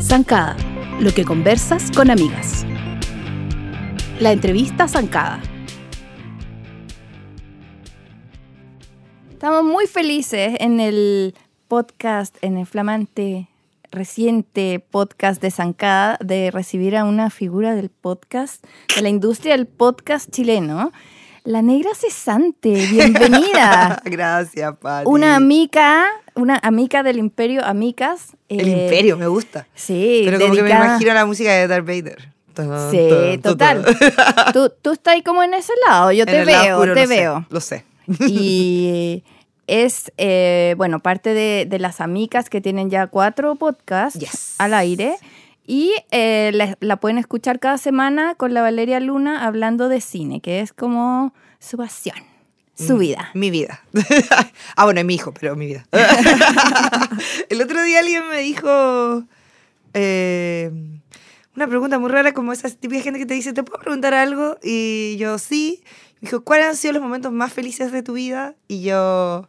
Zancada, lo que conversas con amigas. La entrevista Zancada. Estamos muy felices en el podcast, en el flamante reciente podcast de Zancada, de recibir a una figura del podcast, de la industria del podcast chileno. La negra cesante, bienvenida. Gracias, Pati. Una amica, una amica del imperio, amicas. El eh, imperio, me gusta. Sí, Pero como que me imagino la música de Darth Vader. Tan, Sí, tan, total. tan. Tú, tú estás ahí como en ese lado, yo En te veo, te lo sé, veo. Lo sé. Y es, eh, bueno, parte de, de las amigas que tienen ya cuatro podcasts Yes. al aire. Y eh, la, la pueden escuchar cada semana con la Valeria Luna hablando de cine, que es como su pasión, su Mm, vida. Mi vida. ah, bueno, es mi hijo, pero mi vida. el otro día alguien me dijo eh, una pregunta muy rara, como esa típica gente que te dice, ¿te puedo preguntar algo? Y yo, sí. Me dijo, ¿cuáles han sido los momentos más felices de tu vida? Y yo,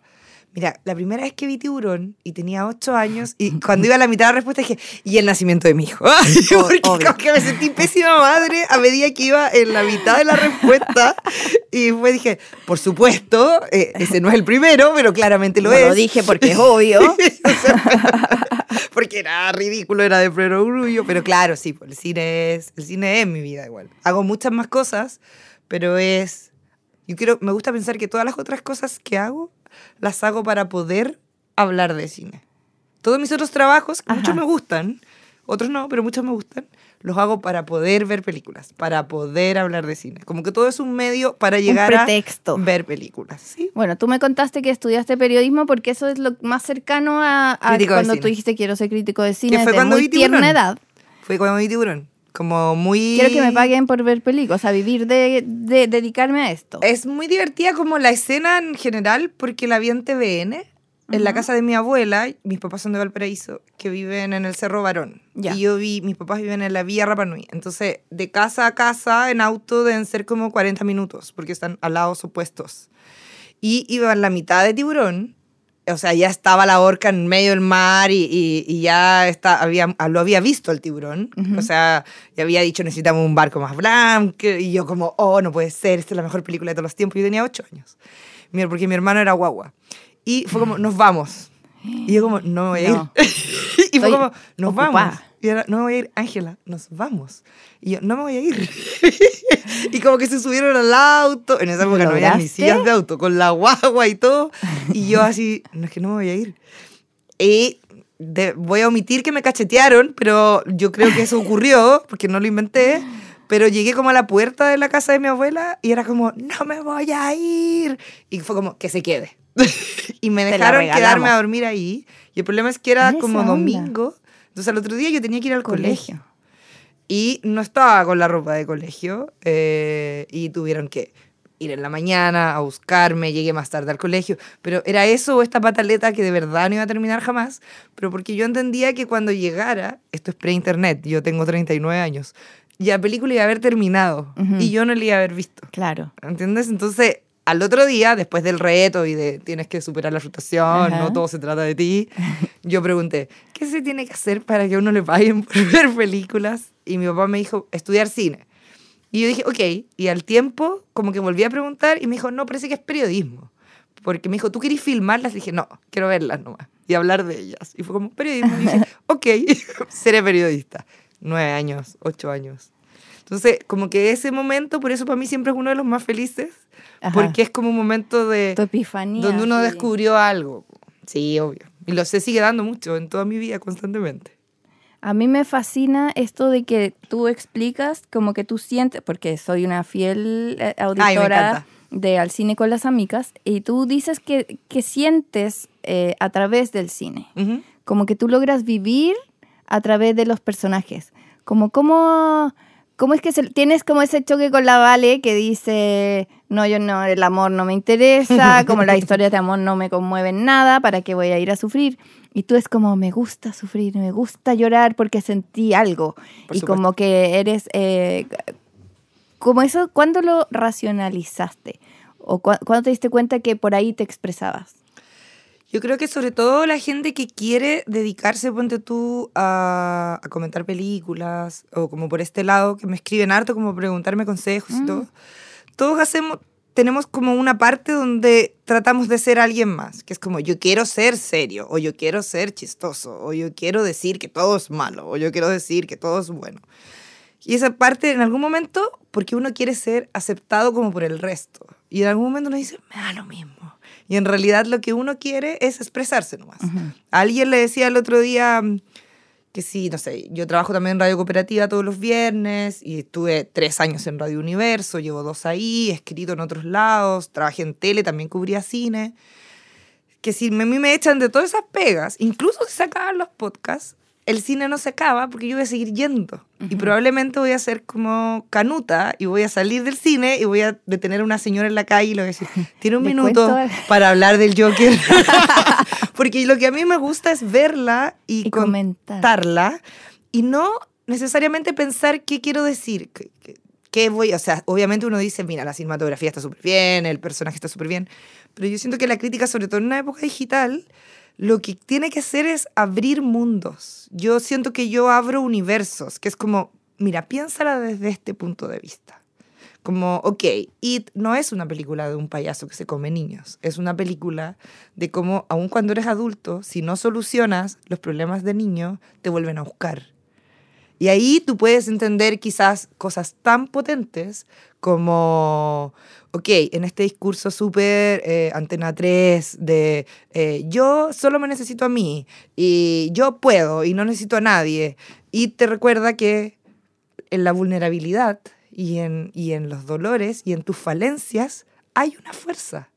mira, la primera vez que vi Tiburón y tenía ocho años, y cuando iba a la mitad de la respuesta dije, y el nacimiento de mi hijo. Porque como que me sentí pésima madre a medida que iba en la mitad de la respuesta. Y después dije, por supuesto, eh, ese no es el primero, pero claramente lo No es. lo dije porque es obvio. Porque era ridículo, era de perogrullo, pero claro, sí, pues, el cine es el cine es mi vida igual. Hago muchas más cosas, pero es yo quiero me gusta pensar que todas las otras cosas que hago las hago para poder hablar de cine. Todos mis otros trabajos, que Ajá. muchos me gustan, otros no, pero muchos me gustan, los hago para poder ver películas, para poder hablar de cine. Como que todo es un medio para llegar a pretexto. ver películas, ¿sí? Bueno, tú me contaste que estudiaste periodismo porque eso es lo más cercano a, a cuando tú dijiste quiero ser crítico de cine fue desde cuando muy vi tierna edad. Fue cuando vi Tiburón. Como muy... Quiero que me paguen por ver películas, o sea, vivir de, de dedicarme a esto. Es muy divertida como la escena en general porque la vi en TVN, en la casa de mi abuela, mis papás son de Valparaíso, que viven en el Cerro Barón. Ya. Y yo vi, mis papás viven en la Villa Rapanui. Entonces, de casa a casa en auto deben ser como 40 minutos, porque están a lados opuestos. Y iba en la mitad de Tiburón, o sea, ya estaba la orca en medio del mar y, y- y ya está, había, lo había visto el tiburón. Ujú. O sea, ya había dicho necesitamos un barco más blanco. Y yo como, oh, no puede ser, esta es la mejor película de todos los tiempos. Yo tenía ocho años. Porque mi hermano era guagua. Y fue como, nos vamos. Y yo como, no me voy a No. ir. y fue Estoy como, nos ocupada. vamos. Y era, no me voy a ir, Ángela, nos vamos. Y yo, no me voy a ir. y como que se subieron al auto. En esa ¿Lo época no había ni sillas de auto, con la guagua y todo. Y yo así, no es que no me voy a ir. Y de- voy a omitir que me cachetearon, pero yo creo que eso ocurrió, porque no lo inventé. Pero llegué como a la puerta de la casa de mi abuela y era como, no me voy a ir. Y fue como, que se quede. y me dejaron quedarme a dormir ahí. Y el problema es que era como domingo. Entonces al otro día yo tenía que ir al Colegio. colegio. Y no estaba con la ropa de colegio. eh, y tuvieron que ir en la mañana a buscarme. Llegué más tarde al colegio. Pero era eso o esta pataleta que de verdad no iba a terminar jamás. Pero porque yo entendía que cuando llegara, esto es pre-internet, yo tengo 39 años, ya la película iba a haber terminado. Ujú. Y yo no la iba a haber visto. Claro. ¿Entiendes? Entonces, al otro día, después del reto y de tienes que superar la frustración, Ajá. no todo se trata de ti, yo pregunté, ¿qué se tiene que hacer para que a uno le paguen por ver películas? Y mi papá me dijo, estudiar cine. Y yo dije, ok. Y al tiempo, como que volví a preguntar y me dijo, no, parece que es periodismo. Porque me dijo, ¿tú querés filmarlas? Y dije, no, quiero verlas nomás. Y hablar de ellas. Y fue como, periodismo. Y dije, ok, seré periodista. Nueve años, ocho años. Entonces, como que ese momento, por eso para mí siempre es uno de los más felices, Ajá. porque es como un momento de Tu epifanía. donde uno sí. descubrió algo. Sí, obvio. Y lo se sigue dando mucho en toda mi vida constantemente. A mí me fascina esto de que tú explicas como que tú sientes, porque soy una fiel eh, auditora encanta. de Al Cine con las Amigas, y tú dices que, que sientes eh, a través del cine, Ujú. como que tú logras vivir a través de los personajes, como cómo, cómo es que se- tienes como ese choque con la Vale que dice, no, yo no, el amor no me interesa, como las historias de amor no me conmueven nada, ¿para qué voy a ir a sufrir? Y tú es como, me gusta sufrir, me gusta llorar porque sentí algo. Por y como que eres, eh, como eso, ¿cuándo lo racionalizaste? ¿O cu- cuándo te diste cuenta que por ahí te expresabas? Yo creo que sobre todo la gente que quiere dedicarse, ponte tú, a, a comentar películas, o como por este lado, que me escriben harto, como preguntarme consejos y Mm. todo. Todos hacemos, tenemos como una parte donde tratamos de ser alguien más, que es como yo quiero ser serio, o yo quiero ser chistoso, o yo quiero decir que todo es malo, o yo quiero decir que todo es bueno. Y esa parte en algún momento, porque uno quiere ser aceptado como por el resto. Y en algún momento uno dice, me da lo mismo. Y en realidad lo que uno quiere es expresarse nomás. A alguien le decía el otro día mm, que sí, no sé, yo trabajo también en Radio Cooperativa todos los viernes y estuve tres años en Radio Universo, llevo dos ahí, he escrito en otros lados, trabajé en tele, también cubría cine. Que si me- a mí me echan de todas esas pegas, incluso si se acaban los podcasts, el cine no se acaba porque yo voy a seguir yendo. Y probablemente voy a ser como canuta y voy a salir del cine y voy a detener a una señora en la calle y le voy a decir, tiene un minuto cuento- para hablar del Joker. porque lo que a mí me gusta es verla y, Y comentar. contarla y no necesariamente pensar qué quiero decir. qué voy, o sea, obviamente uno dice, mira, la cinematografía está súper bien, el personaje está súper bien, pero yo siento que la crítica, sobre todo en una época digital, lo que tiene que hacer es abrir mundos. Yo siento que yo abro universos, que es como, mira, piénsala desde este punto de vista. Como, ok, It no es una película de un payaso que se come niños, es una película de cómo, aun cuando eres adulto, si no solucionas los problemas de niño, te vuelven a buscar. Y ahí tú puedes entender quizás cosas tan potentes como, ok, en este discurso súper eh, antena 3 de eh, yo solo me necesito a mí y yo puedo y no necesito a nadie. Y te recuerda que en la vulnerabilidad y en, y en los dolores y en tus falencias hay una fuerza.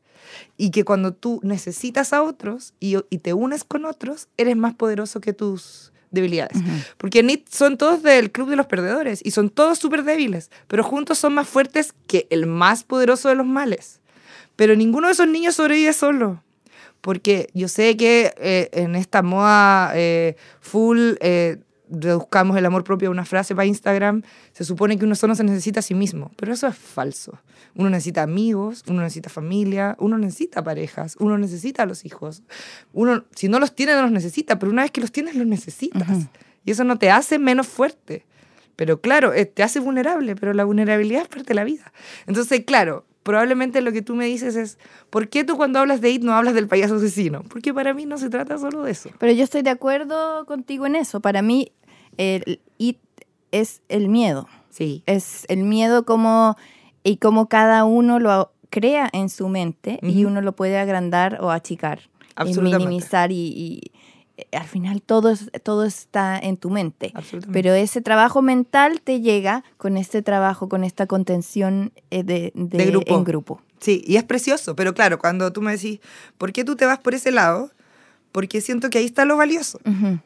Y que cuando tú necesitas a otros y, y te unes con otros, eres más poderoso que tus debilidades. Porque en IT son todos del club de los perdedores y son todos súper débiles, pero juntos son más fuertes que el más poderoso de los males. Pero ninguno de esos niños sobrevive solo. Porque yo sé que eh, en esta moda eh, full eh, reduzcamos el amor propio a una frase para Instagram, se supone que uno solo se necesita a sí mismo, pero eso es falso. Uno necesita amigos, uno necesita familia, uno necesita parejas, uno necesita a los hijos. Uno, si no los tiene, no los necesita, pero una vez que los tienes, los necesitas. Y eso no te hace menos fuerte. Pero claro, eh, te hace vulnerable, pero la vulnerabilidad es parte de la vida. Entonces, claro, probablemente lo que tú me dices es, ¿por qué tú cuando hablas de IT no hablas del payaso asesino? Porque para mí no se trata solo de eso. Pero yo estoy de acuerdo contigo en eso. Para mí, el it es el miedo. Sí. Es el miedo como y como cada uno lo crea en su mente y uno lo puede agrandar o achicar y minimizar y, y, eh, al final todo, todo está en tu mente. Absolutamente. Pero ese trabajo mental te llega con este trabajo, con esta contención eh, de, de- De grupo. en grupo. Sí, y es precioso, pero claro, cuando tú me decís, ¿por qué tú te vas por ese lado? Porque siento que ahí está lo valioso. Ujú.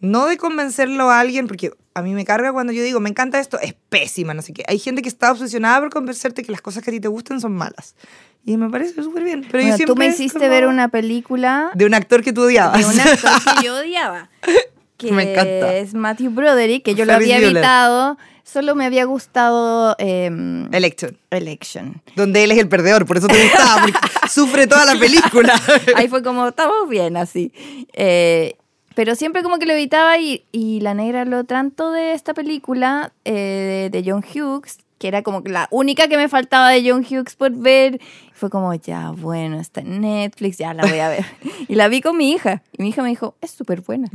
No de convencerlo a alguien, porque a mí me carga cuando yo digo, me encanta esto, es pésima, no sé qué. Hay gente que está obsesionada por convencerte que las cosas que a ti te gustan son malas. Y me parece súper bien. Pero yo Bueno, siempre tú me hiciste como ver una película De un actor que tú odiabas. de un actor que yo odiaba. Que Me encanta. es Matthew Broderick, que yo lo Ferris había Bueller. evitado. Solo me había gustado em, Election. Election. Donde él es el perdedor, por eso te gustaba, porque sufre toda la película. Ahí fue como, estamos bien así. Eh, pero siempre como que lo evitaba y, y la negra lo tanto de esta película eh, de John Hughes, que era como la única que me faltaba de John Hughes por ver. Fue como, ya, bueno, está en Netflix, ya la voy a ver. Y la vi con mi hija. Y mi hija me dijo, es súper buena.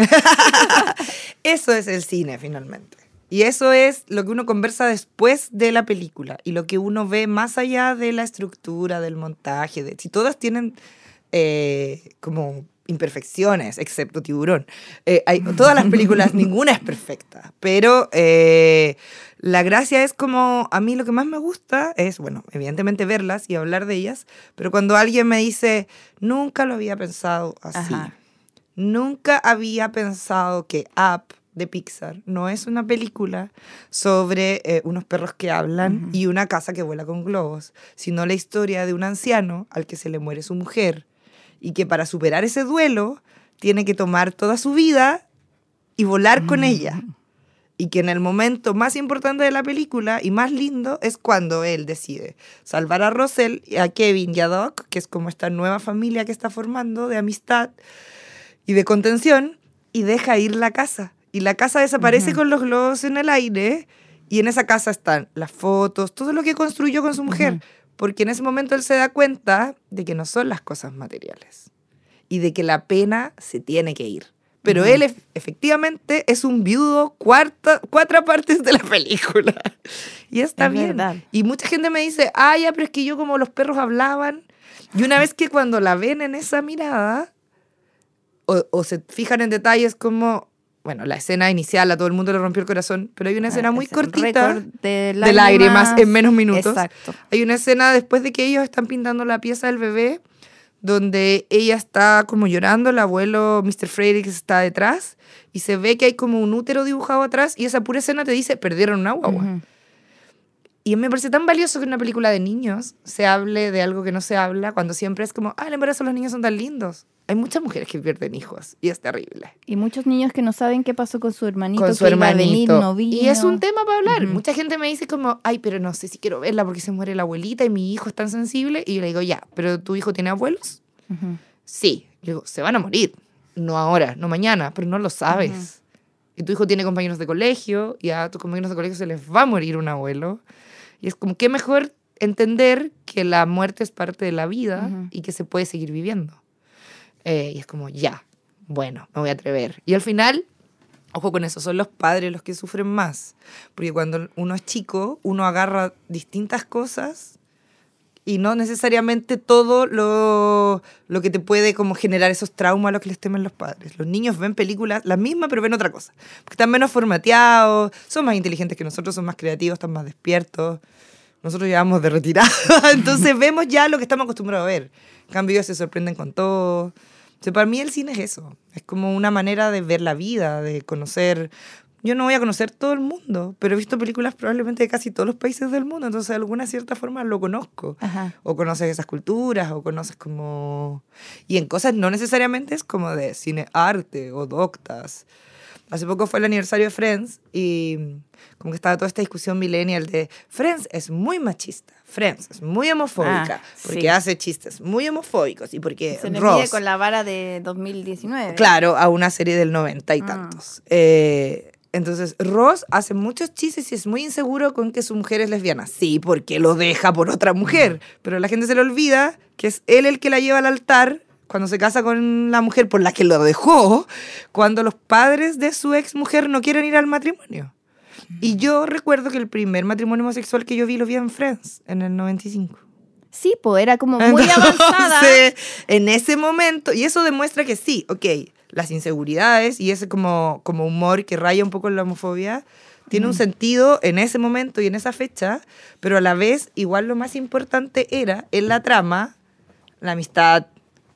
Eso es el cine, finalmente. Y eso es lo que uno conversa después de la película y lo que uno ve más allá de la estructura, del montaje. De, si todas tienen eh, como imperfecciones, excepto Tiburón. Eh, hay, todas las películas, ninguna es perfecta, pero eh, la gracia es como, a mí lo que más me gusta es, bueno, evidentemente verlas y hablar de ellas, pero cuando alguien me dice, nunca lo había pensado así. Ajá. Nunca había pensado que Up de Pixar no es una película sobre eh, unos perros que hablan y una casa que vuela con globos, sino la historia de un anciano al que se le muere su mujer y que para superar ese duelo tiene que tomar toda su vida y volar con ella. Y que en el momento más importante de la película y más lindo es cuando él decide salvar a Russell, a Kevin y a Doc, que es como esta nueva familia que está formando de amistad y de contención, y deja ir la casa. Y la casa desaparece con los globos en el aire, y en esa casa están las fotos, todo lo que construyó con su mujer, porque en ese momento él se da cuenta de que no son las cosas materiales y de que la pena se tiene que ir. Pero él ef- efectivamente es un viudo cuarta, cuatro partes de la película. Y está Es bien. verdad. Y mucha gente me dice, ah, ya, pero es que yo como los perros hablaban. Y una vez que cuando la ven en esa mirada, o, o se fijan en detalles como, bueno, la escena inicial a todo el mundo le rompió el corazón, pero hay una escena muy Ah, Es cortita de de lágrimas en menos minutos. Exacto. Hay una escena después de que ellos están pintando la pieza del bebé, donde ella está como llorando, el abuelo Mr. Frederick está detrás, y se ve que hay como un útero dibujado atrás, y esa pura escena te dice, perdieron una guagua. Ujú. Y me parece tan valioso que en una película de niños se hable de algo que no se habla, cuando siempre es como, ah, el embarazo los niños son tan lindos. Hay muchas mujeres que pierden hijos, y es terrible. Y muchos niños que no saben qué pasó con su hermanito. con su que iba a venir, hermanito. no vino. y es un tema para hablar. Ujú. Mucha gente me dice como, ay, pero no sé si quiero verla porque se muere la abuelita y mi hijo es tan sensible. Y yo le digo, ya, pero tu hijo tiene abuelos. Ujú. Sí. Le digo, se van a morir. No ahora, no mañana, pero no lo sabes. Y tu hijo tiene compañeros de colegio y a tus compañeros de colegio se les va a morir un abuelo. Y es como, qué mejor entender que la muerte es parte de la vida y que se puede seguir viviendo. Eh, y es como, ya, bueno, me voy a atrever. Y al final, ojo con eso, son los padres los que sufren más. Porque cuando uno es chico, uno agarra distintas cosas y no necesariamente todo lo, lo que te puede como generar esos traumas a los que les temen los padres. Los niños ven películas, las mismas, pero ven otra cosa. Porque están menos formateados, son más inteligentes que nosotros, son más creativos, están más despiertos. Nosotros llevamos de retirada, entonces vemos ya lo que estamos acostumbrados a ver. En cambio, ellos se sorprenden con todo. O sea, para mí el cine es eso. Es como una manera de ver la vida, de conocer. Yo no voy a conocer todo el mundo, pero he visto películas probablemente de casi todos los países del mundo, entonces de alguna cierta forma lo conozco. Ajá. O conoces esas culturas, o conoces como... Y en cosas no necesariamente es como de cine arte o doctas. Hace poco fue el aniversario de Friends y como que estaba toda esta discusión millennial de Friends es muy machista, Friends es muy homofóbica, Ah, porque sí. hace chistes muy homofóbicos y porque Se le Ross... mide con la vara de 2019. Claro, a una serie del noventa y Ah. tantos. Eh, entonces, Ross hace muchos chistes y es muy inseguro con que su mujer es lesbiana. Sí, porque lo deja por otra mujer. Pero la gente se le olvida que es él el que la lleva al altar cuando se casa con la mujer por la que lo dejó, cuando los padres de su ex mujer no quieren ir al matrimonio. Y yo recuerdo que el primer matrimonio homosexual que yo vi lo vi en Friends, en el 95. Sí, pues era como muy avanzada. Entonces, en ese momento, y eso demuestra que sí, ok, las inseguridades y ese como, como humor que raya un poco en la homofobia, tiene un sentido en ese momento y en esa fecha, pero a la vez igual lo más importante era en la trama la amistad,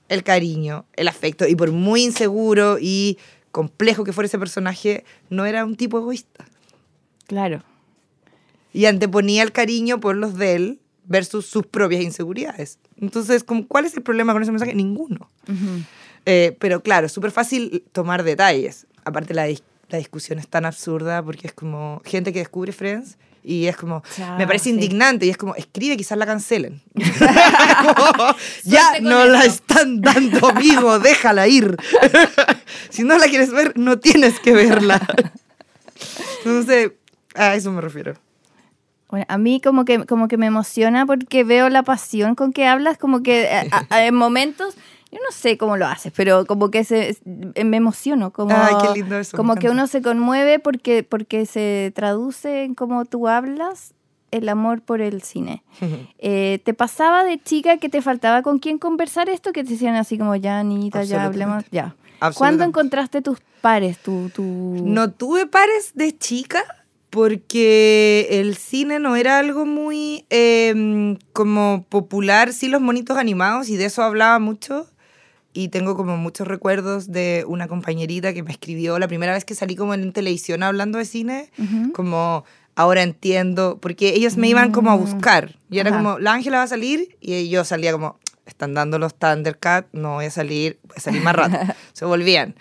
el cariño, el afecto, y por muy inseguro y complejo que fuera ese personaje, no era un tipo egoísta. Claro. Y anteponía el cariño por los de él versus sus propias inseguridades. Entonces, como, ¿cuál es el problema con ese mensaje? Ninguno. Ujú. Eh, pero claro, es súper fácil tomar detalles. Aparte, la, dis- la discusión es tan absurda porque es como gente que descubre Friends y es como, Ya, me parece sí. indignante y es como, escribe, quizás la cancelen. Como, ya no la están dando, amigo, déjala ir. si no la quieres ver, no tienes que verla. Entonces, a eso me refiero. Bueno, a mí como que, como que me emociona porque veo la pasión con que hablas, como que a- a- en momentos, yo no sé cómo lo haces, pero como que se, es- me emociono, como, Ay, qué lindo eso, como que uno se conmueve porque, porque se traduce en cómo tú hablas el amor por el cine. Eh, ¿Te pasaba de chica que te faltaba con quién conversar esto? Que te decían así como, ya, Anita, ya hablemos, ya. ¿Cuándo encontraste tus pares, tu... tu... No tuve pares de chica porque el cine no era algo muy eh, como popular, sí los monitos animados y de eso hablaba mucho. Y tengo como muchos recuerdos de una compañerita que me escribió la primera vez que salí como en televisión hablando de cine, Ujú. como ahora entiendo, porque ellos me iban como a buscar. Y era Ajá. como, la Ángela va a salir y yo salía como, están dando los Thundercats, no voy a salir, voy a salir más rato. Se volvían.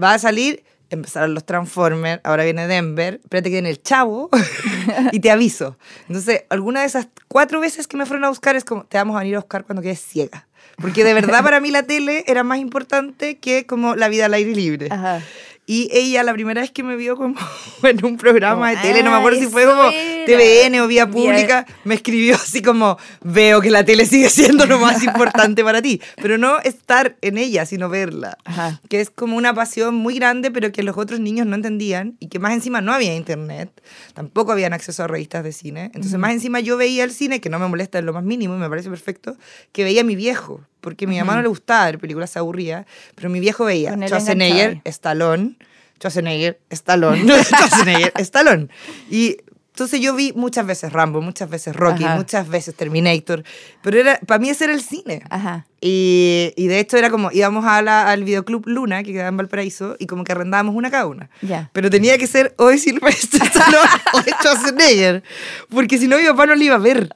Va a salir empezaron los Transformers, ahora viene Denver, espérate que viene el Chavo y te aviso. Entonces, alguna de esas cuatro veces que me fueron a buscar es como, te vamos a venir a buscar cuando quedes ciega. Porque de verdad para mí la tele era más importante que como la vida al aire libre. Ajá. Y ella, la primera vez que me vio como en un programa de tele, no me acuerdo "Ah, si fue como era". TVN o Vía Pública, me escribió así como, veo que la tele sigue siendo lo más importante para ti. Pero no estar en ella, sino verla. Ajá. Que es como una pasión muy grande, pero que los otros niños no entendían y que más encima no había internet, tampoco habían acceso a revistas de cine. Entonces, más encima yo veía el cine, que no me molesta en lo más mínimo y me parece perfecto, que veía a mi viejo. Porque a mi mamá no le gustaba ver películas, se aburría, pero mi viejo veía Schwarzenegger. Stallone, Schwarzenegger, Stallone, Schwarzenegger, Stallone. Y entonces yo vi muchas veces Rambo, muchas veces Rocky, Ajá. muchas veces Terminator, pero era, para mí ese era el cine. Ajá. Y, y de hecho era como, íbamos a la- al videoclub Luna, que quedaba en Valparaíso, y como que arrendábamos una cada una. Ya. Pero tenía que ser de Silvestre Stallone o Schwarzenegger, porque si no mi papá no lo iba a ver.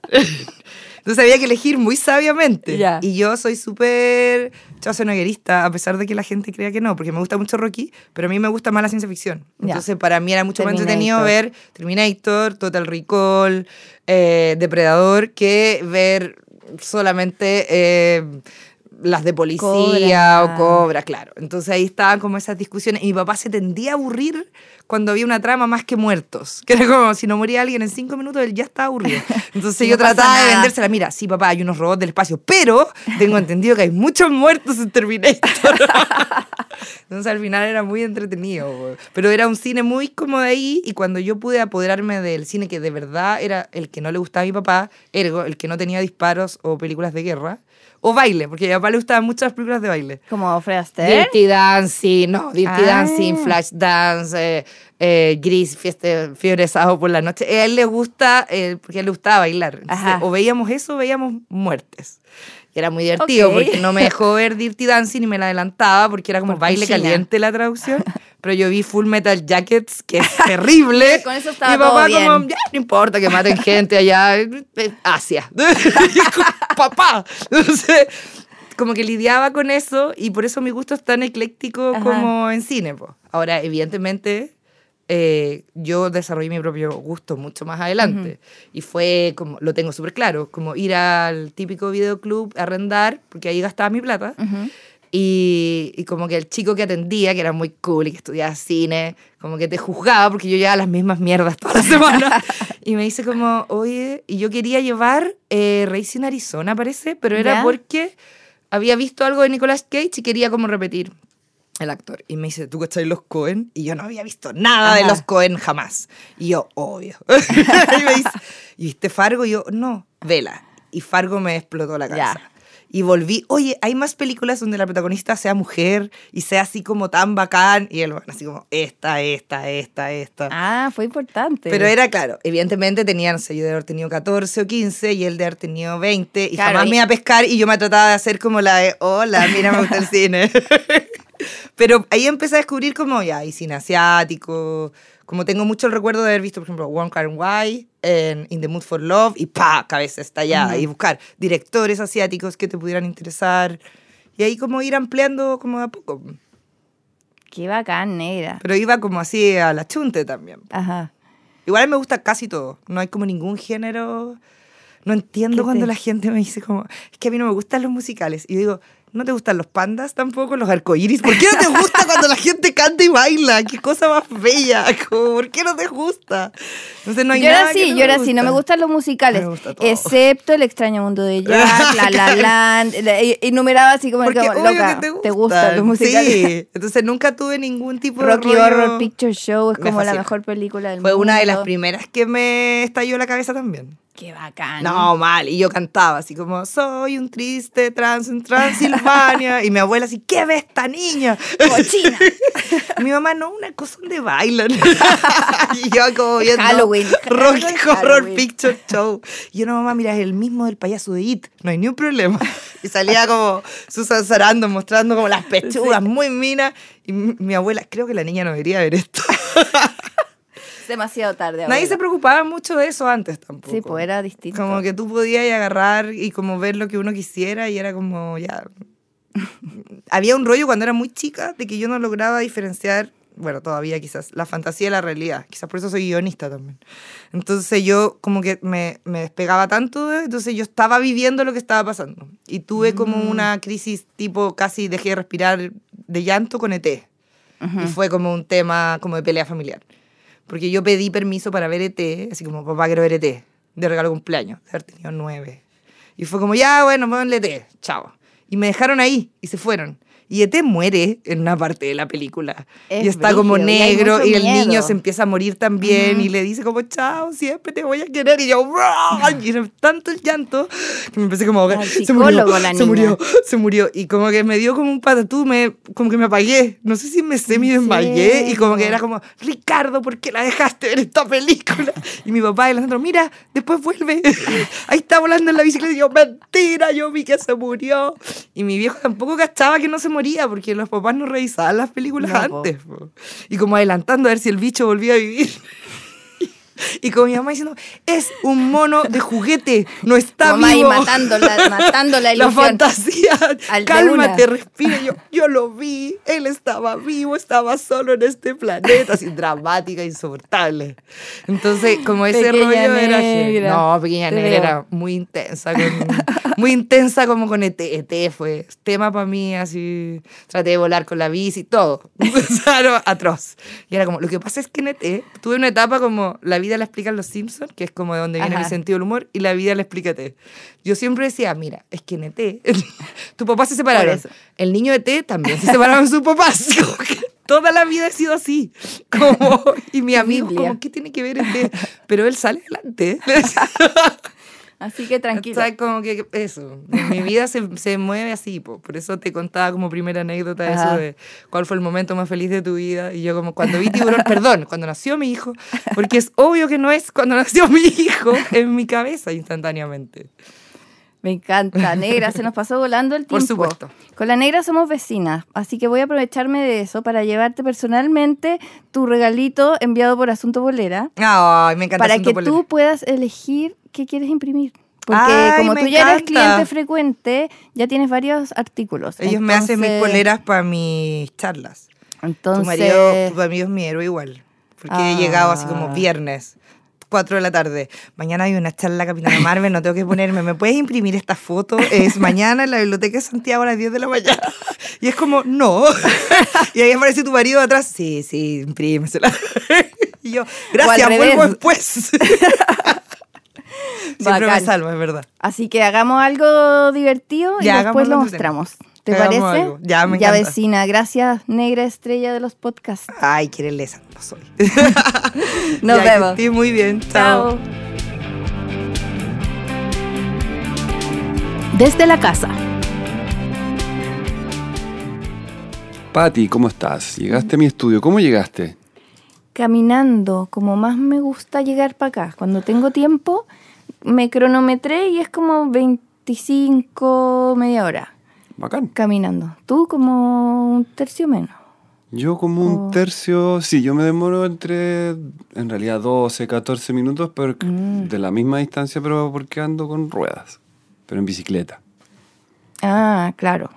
Entonces había que elegir muy sabiamente. Y yo soy súper Schwarzeneggerista, a pesar de que la gente crea que no, porque me gusta mucho Rocky, pero a mí me gusta más la ciencia ficción. Entonces para mí era mucho más entretenido ver Terminator, Total Recall, eh, Depredador, que ver solamente eh, las de policía Cobra. o cobra, claro. Entonces ahí estaban como esas discusiones. Y mi papá se tendía a aburrir cuando había una trama más que muertos. Que era como si no moría alguien en cinco minutos, él ya estaba aburrido. Entonces yo no pasa trataba de vendérsela. Mira, sí, papá, hay unos robots del espacio, pero tengo entendido que hay muchos muertos en Terminator. Entonces al final era muy entretenido. Pero era un cine muy como de ahí y cuando yo pude apoderarme del cine que de verdad era el que no le gustaba a mi papá, ergo, el que no tenía disparos o películas de guerra, o baile, porque a mi papá le gustaban muchas películas de baile. Como Fred Astaire. Dirty Dancing, no, Dirty Ah. Dancing, Flash Dance, eh, eh, Gris, fiesta, Fiebre de Sábado por la noche. A él le gusta, eh, porque a él le gustaba bailar. Entonces, o veíamos eso o veíamos muertes. Y era muy divertido Ok. porque no me dejó ver Dirty Dancing y me la adelantaba porque era como Por baile caliente la traducción. Pero yo vi Full Metal Jackets, que es terrible. Con eso estaba y mi papá todo como, bien. ya, no importa que maten gente allá, eh, Asia. Papá. Entonces, como que lidiaba con eso y por eso mi gusto es tan ecléctico Ajá. como en cine. po. Ahora, evidentemente, eh, yo desarrollé mi propio gusto mucho más adelante. Y fue como, lo tengo súper claro, como ir al típico videoclub, a arrendar, porque ahí gastaba mi plata. Y, y como que el chico que atendía, que era muy cool y que estudiaba cine, como que te juzgaba porque yo llevaba las mismas mierdas toda la semana. y me dice como, oye, y yo quería llevar eh, Racing Arizona, parece, pero era ¿Ya? porque había visto algo de Nicolas Cage y quería como repetir el actor. Y me dice, ¿tú cachai los Cohen? Y yo no había visto nada de Ajá. los Cohen jamás. Y yo, obvio. y me dice, ¿y viste Fargo? Y yo, no, vela. Y Fargo me explotó la cabeza. Ya. Y volví, oye, hay más películas donde la protagonista sea mujer y sea así como tan bacán. Y él, bueno, así como, esta, esta, esta, esta. Ah, fue importante. Pero era claro, evidentemente tenía, no sé, yo de haber tenido 14 o 15 y él de haber tenido 20 y Claro, jamás y- me iba a pescar y yo me trataba de hacer como la de, hola, mira, me gusta el cine. Pero ahí empecé a descubrir como ya, hay cine asiático, como tengo mucho el recuerdo de haber visto, por ejemplo, One Car and Why, en In the Mood for Love y pa, cabeza estallada y buscar directores asiáticos que te pudieran interesar y ahí como ir ampliando como de a poco. Qué bacán, negra. Pero iba como así a la chunte también. Ajá. Igual me gusta casi todo. No hay como ningún género. No entiendo ¿Qué cuando te- la gente me dice como, es que a mí no me gustan los musicales. Y yo digo, ¿no te gustan los pandas tampoco, los arcoíris? ¿Por qué no te gusta cuando la gente canta y baila? Qué cosa más bella. ¿Por qué no te gusta? Entonces no hay yo era nada que así, no yo era así, no me gusta. gustan los musicales, excepto El extraño mundo de Jack, La La Land, enumeraba así como, Porque como, loca, que te, gustan los musicales. Sí. Entonces nunca tuve ningún tipo Rocky de rollo- Horror Picture Show es Me como la mejor película del Fue mundo. una de las primeras que me estalló la cabeza también. Qué bacán. No, mal. Y yo cantaba así como, soy un triste trans en Transilvania. y mi abuela así, ¿qué ve esta niña? Cochina. Mi mamá, no, una cosa donde bailan. y yo como viendo Halloween. Rocky Horror Halloween. Picture Show. Y yo, no, mamá, mira, es el mismo del payaso de It. No hay ni un problema. Y salía como Susan Sarandon mostrando como las pechugas muy minas. Y mi, mi abuela, creo que la niña no debería ver esto. Demasiado tarde Nadie se preocupaba mucho de eso antes tampoco. Sí, pues era distinto. Como que tú podías agarrar y como ver lo que uno quisiera y era como ya... Había un rollo cuando era muy chica de que yo no lograba diferenciar bueno, todavía quizás, la fantasía y la realidad. Quizás por eso soy guionista también. Entonces yo como que me, me despegaba tanto, entonces yo estaba viviendo lo que estaba pasando. Y tuve como Mm. una crisis tipo casi dejé de respirar de llanto con ET. Y fue como un tema como de pelea familiar. Porque yo pedí permiso para ver ET, así como, papá, quiero ver ET, de regalo de cumpleaños, de haber tenido nueve. Y fue como, ya, bueno, ponle ET, chao. Y me dejaron ahí y se fueron. Y ET muere en una parte de la película. Es y está como y negro mucho y, el niño miedo. se empieza a morir también y le dice como, chao, siempre te voy a querer. Y yo, y era tanto el llanto que me empecé como Se murió, la se murió, se murió. Y como que me dio como un patatú, me, como que me apagué. No sé si me semi desmayé y como que era como, Ricardo, ¿por qué la dejaste ver esta película? Y mi papá y Alejandro, mira, después vuelve. Ahí está volando en la bicicleta. Y yo, mentira, yo vi que se murió. Y mi viejo tampoco cachaba que no se moría porque los papás no revisaban las películas No, antes. po. Y como adelantando a ver si el bicho volvía a vivir. Y como mi mamá diciendo, es un mono de juguete, no está Mamá vivo. matándola, matando la La ilusión. fantasía. Al Cálmate, respira. Yo, yo lo vi. Él estaba vivo, estaba solo en este planeta. Así dramática, insoportable. Entonces, como ese Pequeña rollo era. negra. No, pequeña negra era muy intensa. con- muy intensa como con ET. ET fue tema para mí, así. Traté de volar con la bici, todo. O sea, no, atroz. Y era como, lo que pasa es que en ET tuve una etapa como la vida la explican los Simpsons, que es como de donde viene Ajá. mi sentido del humor, y la vida la explica ET. Yo siempre decía, mira, es que en ET, tu papá se separaron. El niño ET también se separaron sus papás. Toda la vida ha sido así. Como, y mi amigo, como, ¿qué tiene que ver ET? Pero él sale adelante. Así que tranquilo. ¿Sabes? Como que eso, mi vida se, se mueve así, po. por eso te contaba como primera anécdota Ajá. eso de cuál fue el momento más feliz de tu vida y yo como cuando vi tiburón, perdón, cuando nació mi hijo, porque es obvio que no es cuando nació mi hijo en mi cabeza instantáneamente. Me encanta, negra, se nos pasó volando el Por tiempo. supuesto. Con la negra somos vecinas, así que voy a aprovecharme de eso para llevarte personalmente tu regalito enviado por Asunto Bolera, Ay, me encanta para Asunto que tú puedas elegir qué quieres imprimir. Porque Ay, como tú ya eres cliente frecuente, ya tienes varios artículos. Ellos me hacen mis Entonces- poleras para mis charlas. Entonces, Tu marido, tu amigo es mi héroe igual. Porque he llegado así como Ah. viernes, 4 de la tarde. Mañana hay una charla Capitana Marvel, no tengo que ponerme. ¿Me puedes imprimir esta foto? Es mañana en la Biblioteca de Santiago a las 10 de la mañana. Y es como, no. Y ahí aparece tu marido atrás. Sí, sí, imprímesela. Y yo, gracias, vuelvo después. Siempre me Bacán. salva, es verdad. Así que hagamos algo divertido y Ya, después lo mostramos. ¿Te Hagamos parece? algo. Ya, me Ya vecina, gracias, negra estrella de los podcasts. Ay, qué lesa, no soy. Nos Ya, que vemos. estés muy bien. Chao. Chao. Desde la casa. Patti, ¿cómo estás? Llegaste a mi estudio. ¿Cómo llegaste? Caminando, como más me gusta llegar para acá. Cuando tengo tiempo, me cronometré y es como 25, media hora Bacán. caminando. Tú como un tercio menos. Yo como un tercio, sí, yo me demoro entre, en realidad, 12, 14 minutos, pero Mm. de la misma distancia, pero porque ando con ruedas, pero en bicicleta. Ah, claro.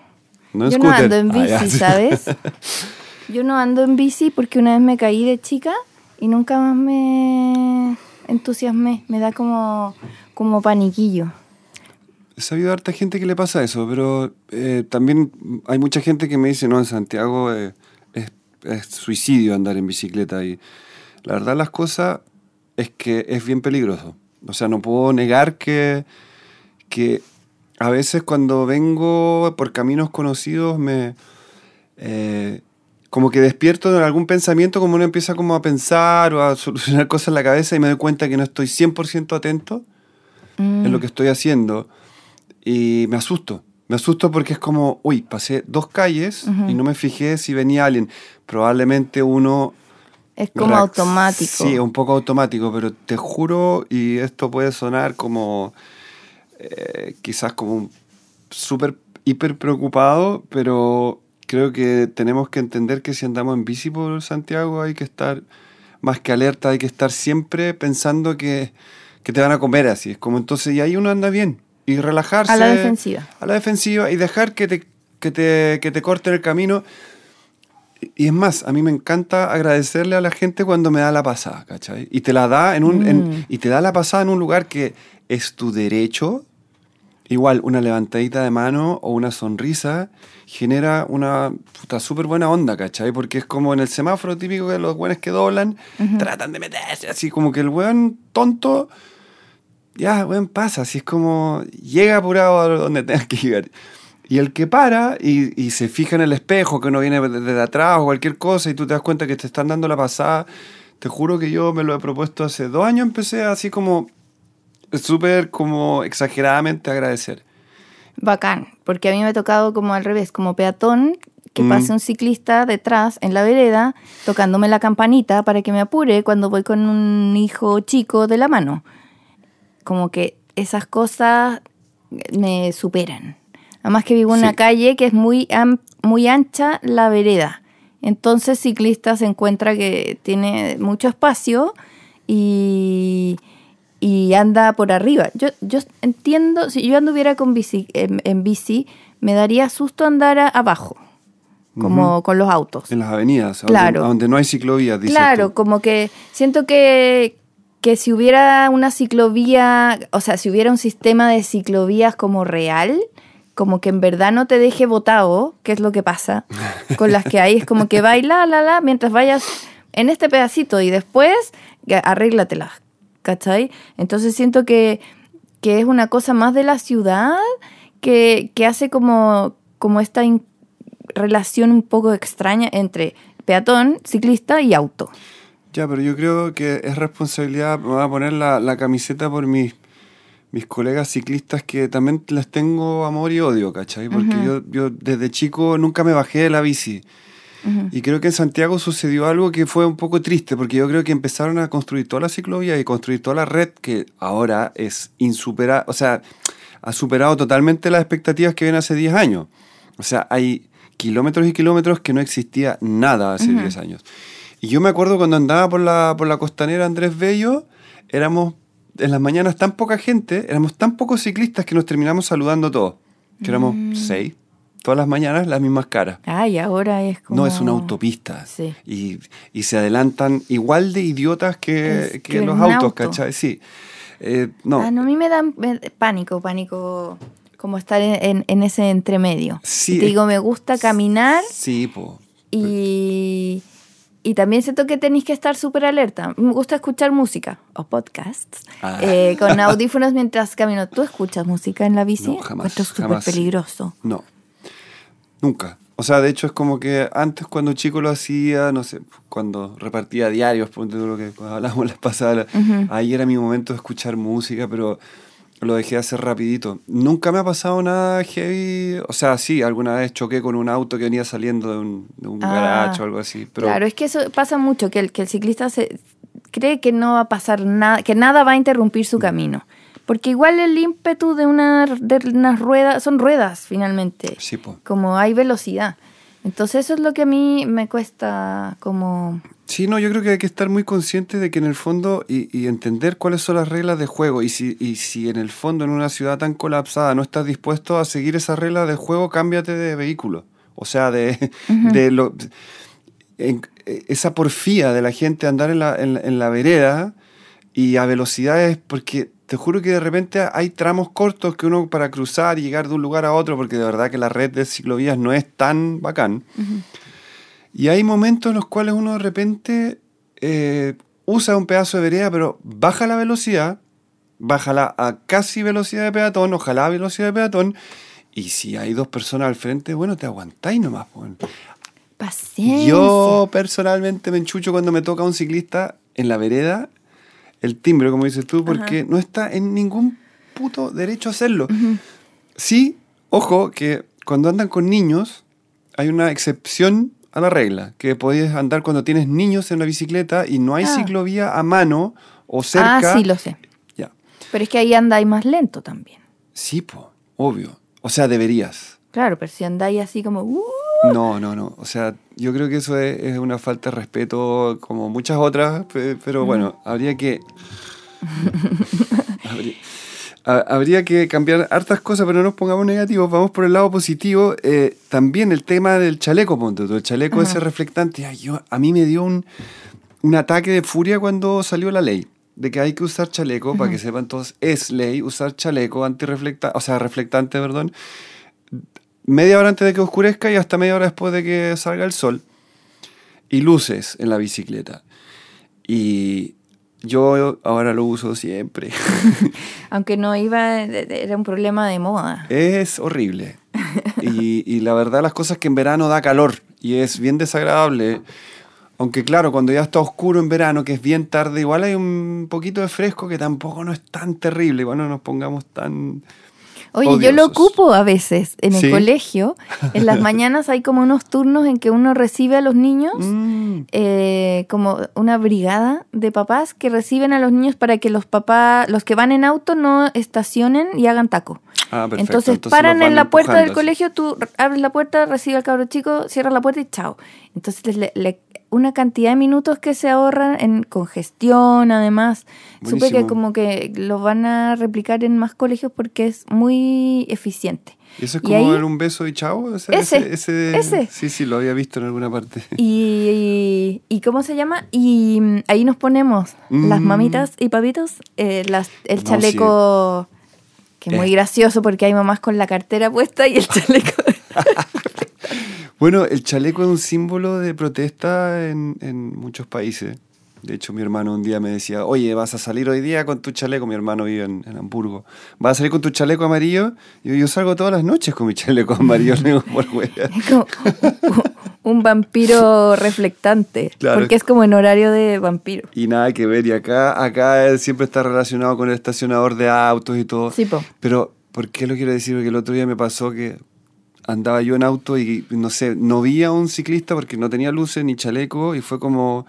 No Yo no ando en Ah, bici. ¿sabes? Yo no ando en bici porque una vez me caí de chica y nunca más me entusiasmé. Me da como, como paniquillo. He sabido harta gente que le pasa eso, pero eh, también hay mucha gente que me dice, no, en Santiago eh, es, es suicidio andar en bicicleta. Y la verdad las cosas es que es bien peligroso. O sea, no puedo negar que, que a veces cuando vengo por caminos conocidos me... eh, como que despierto en algún pensamiento, como uno empieza como a pensar o a solucionar cosas en la cabeza y me doy cuenta que no estoy 100% atento en lo que estoy haciendo y me asusto. Me asusto porque es como, uy, pasé dos calles y no me fijé si venía alguien. Probablemente uno... Es como automático. Sí, un poco automático, pero te juro, y esto puede sonar como eh, quizás como un súper hiper preocupado, pero creo que tenemos que entender que si andamos en bici por Santiago hay que estar más que alerta, hay que estar siempre pensando que, que te van a comer así. Es como entonces, y ahí uno anda bien. Y relajarse. A la defensiva. A la defensiva y dejar que te, que te, que te corten el camino. Y es más, a mí me encanta agradecerle a la gente cuando me da la pasada, ¿cachai? Y te la da en un, en- Mm. y te da la pasada en un lugar que es tu derecho. Igual, una levantadita de mano o una sonrisa genera una puta súper buena onda, ¿cachai? Porque es como en el semáforo típico que los buenos que doblan tratan de meterse así, como que el weón tonto, ya, weón, pasa, así es como llega apurado a donde tenga que llegar. Y el que para y, y se fija en el espejo, que uno viene desde atrás o cualquier cosa, y tú te das cuenta que te están dando la pasada, te juro que yo me lo he propuesto hace dos años, empecé así como súper como exageradamente agradecer. Bacán, porque a mí me ha tocado como al revés, como peatón, que Mm. pase un ciclista detrás en la vereda tocándome la campanita para que me apure cuando voy con un hijo chico de la mano. Como que esas cosas me superan. Además que vivo en una Sí. calle que es muy, muy ancha la vereda. Entonces ciclista se encuentra que tiene mucho espacio y, y anda por arriba. Yo, yo entiendo, si yo anduviera con bici, en, en bici, me daría susto andar a- abajo, como con los autos. En las avenidas, Claro. donde, donde no hay ciclovías, dices Claro, tú. como que siento que, que si hubiera una ciclovía, o sea, si hubiera un sistema de ciclovías como real, como que en verdad no te deje botado, que es lo que pasa con las que hay, es como que baila, la, la, mientras vayas en este pedacito y después arréglatelas, ¿cachai? Entonces siento que, que es una cosa más de la ciudad que, que hace como, como esta relación un poco extraña entre peatón, ciclista y auto. Ya, pero yo creo que es responsabilidad, me voy a poner la, la camiseta por mis, mis colegas ciclistas que también les tengo amor y odio, ¿cachai? Porque yo, yo desde chico nunca me bajé de la bici. Y creo que en Santiago sucedió algo que fue un poco triste, porque yo creo que empezaron a construir toda la ciclovía y construir toda la red, que ahora es insuperable, o sea, ha superado totalmente las expectativas que ven hace 10 años. O sea, hay kilómetros y kilómetros que no existía nada hace 10 años. Y yo me acuerdo cuando andaba por la, por la costanera Andrés Bello, éramos en las mañanas tan poca gente, éramos tan pocos ciclistas que nos terminamos saludando todos. Que éramos seis, todas las mañanas las mismas caras. Ay, ahora es como... No, es una autopista. Sí. Y, y se adelantan igual de idiotas que, Es que que los autos, auto. ¿cachai? Sí. Eh, no. Ah, no, a mí me da me- pánico, pánico como estar en, en- en ese entremedio. Sí, Te digo, me gusta caminar Sí, po. y, y también siento que tenéis que estar súper alerta. Me gusta escuchar música o podcasts Ah. eh, con audífonos mientras camino. ¿Tú escuchas música en la bici? No, jamás, Esto es súper peligroso. No. Nunca. O sea, de hecho es como que antes cuando chico lo hacía, no sé, cuando repartía diarios, tú lo que hablamos las pasadas, ahí era mi momento de escuchar música, pero lo dejé hacer rapidito. Nunca me ha pasado nada heavy, o sea, sí, alguna vez choqué con un auto que venía saliendo de un, de un Ah, garage o algo así, pero Claro, es que eso pasa mucho, que el, que el ciclista se cree que no va a pasar nada, que nada va a interrumpir Mm. su camino. Porque igual el ímpetu de una, de unas ruedas, son ruedas finalmente, sí, po. como hay velocidad. Entonces eso es lo que a mí me cuesta como... Sí, no, yo creo que hay que estar muy consciente de que en el fondo y, y entender cuáles son las reglas de juego y si, y si en el fondo en una ciudad tan colapsada no estás dispuesto a seguir esas reglas de juego, cámbiate de vehículo. O sea, de, de lo, en- esa porfía de la gente andar en la, en, la- en la vereda y a velocidades, porque te juro que de repente hay tramos cortos que uno para cruzar y llegar de un lugar a otro, porque de verdad que la red de ciclovías no es tan bacán. Y hay momentos en los cuales uno de repente eh, usa un pedazo de vereda, pero baja la velocidad, bájala a casi velocidad de peatón, ojalá a velocidad de peatón, y si hay dos personas al frente, bueno, te aguantáis nomás. po. Paciencia. Yo personalmente me enchucho cuando me toca un ciclista en la vereda, el timbre, como dices tú, porque no está en ningún puto derecho a hacerlo. Sí, ojo, que cuando andan con niños hay una excepción a la regla, que podías andar cuando tienes niños en la bicicleta y no hay Ah. ciclovía a mano o cerca. Ah, sí, lo sé. Ya. Pero es que ahí andáis más lento también. Sí, po, obvio. O sea, deberías. Claro, pero si andáis así como... "Uh", No, no, no. O sea, yo creo que eso es, es una falta de respeto como muchas otras, pe- pero bueno, habría que... habría, ha- habría que cambiar hartas cosas, pero no nos pongamos negativos, vamos por el lado positivo. Eh, también el tema del chaleco, tú, el chaleco ese reflectante. Ay, yo, a mí me dio un, un ataque de furia cuando salió la ley de que hay que usar chaleco, para que sepan todos, es ley usar chaleco antirreflectante, o sea, reflectante, perdón, media hora antes de que oscurezca y hasta media hora después de que salga el sol. Y luces en la bicicleta. Y yo ahora lo uso siempre. Aunque no iba, era un problema de moda. Es horrible. Y, y la verdad las cosas que en verano da calor y es bien desagradable. Aunque claro, cuando ya está oscuro en verano, que es bien tarde, igual hay un poquito de fresco que tampoco no es tan terrible. Igual no nos pongamos tan... Oye, yo lo ocupo a veces en el Sí. colegio. En las mañanas hay como unos turnos en que uno recibe a los niños, Mm, eh, como una brigada de papás que reciben a los niños para que los papás, los que van en auto, no estacionen y hagan taco. Ah, perfecto. Entonces, paran en la puerta del así. colegio, tú abres la puerta, recibes al cabro chico, cierras la puerta y chao. Entonces, le- le- una cantidad de minutos que se ahorran en congestión, además. Supe que Buenísimo. como que lo van a replicar en más colegios porque es muy eficiente. ¿Y eso es como ahí- dar un beso y chao? Ese, Ese, ese, ese. Sí, sí, lo había visto en alguna parte. Y, y ¿cómo se llama? Y mm, ahí nos ponemos las Mm. mamitas y papitos, eh, las, el No, chaleco, que es muy gracioso porque hay mamás con la cartera puesta y el chaleco... Bueno, el chaleco es un símbolo de protesta en, en muchos países. De hecho, mi hermano un día me decía, oye, vas a salir hoy día con tu chaleco. Mi hermano vive en, en Hamburgo. ¿Vas a salir con tu chaleco amarillo? Y yo, yo salgo todas las noches con mi chaleco amarillo. digo, por wea. Es como un vampiro reflectante. Claro. Porque es como en horario de vampiro. Y nada que ver. Y acá, acá él siempre está relacionado con el estacionador de autos y todo. Sí, po. Pero, ¿por qué lo quiero decir? Porque el otro día me pasó que andaba yo en auto y, no sé, no vi a un ciclista porque no tenía luces ni chaleco y fue como...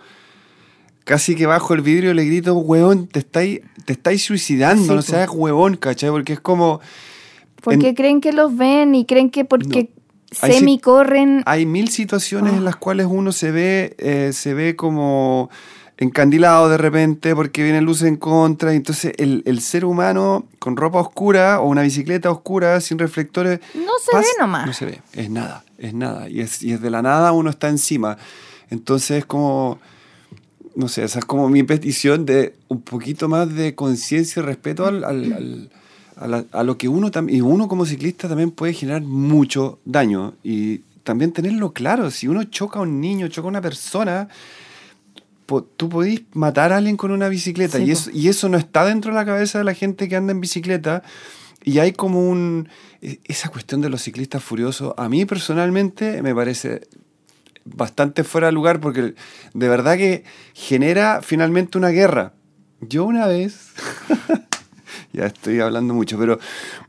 Casi que bajo el vidrio y le grito, huevón, te estáis, te estáis suicidando, Sí, no seas huevón, ¿cachai? Porque es como... Porque En- creen que los ven y creen que porque Hay si- semi corren. Hay mil situaciones Ah. en las cuales uno se ve, eh, se ve como encandilado de repente porque viene luz en contra. entonces el, el ser humano con ropa oscura o una bicicleta oscura sin reflectores... No se ve nomás. No se ve, es nada, es nada. Y es, y es de la nada uno está encima. Entonces es como... No sé, esa es como mi petición de un poquito más de conciencia y respeto al, al- al- a, la- a lo que uno también, y uno como ciclista también puede generar mucho daño y también tenerlo claro, si uno choca a un niño, choca a una persona, po- tú podís matar a alguien con una bicicleta Sí, y, eso, y eso no está dentro de la cabeza de la gente que anda en bicicleta. Y hay como un... e- Esa cuestión de los ciclistas furiosos, a mí personalmente me parece bastante fuera de lugar porque de verdad que genera finalmente una guerra. Yo una vez, ya estoy hablando mucho, pero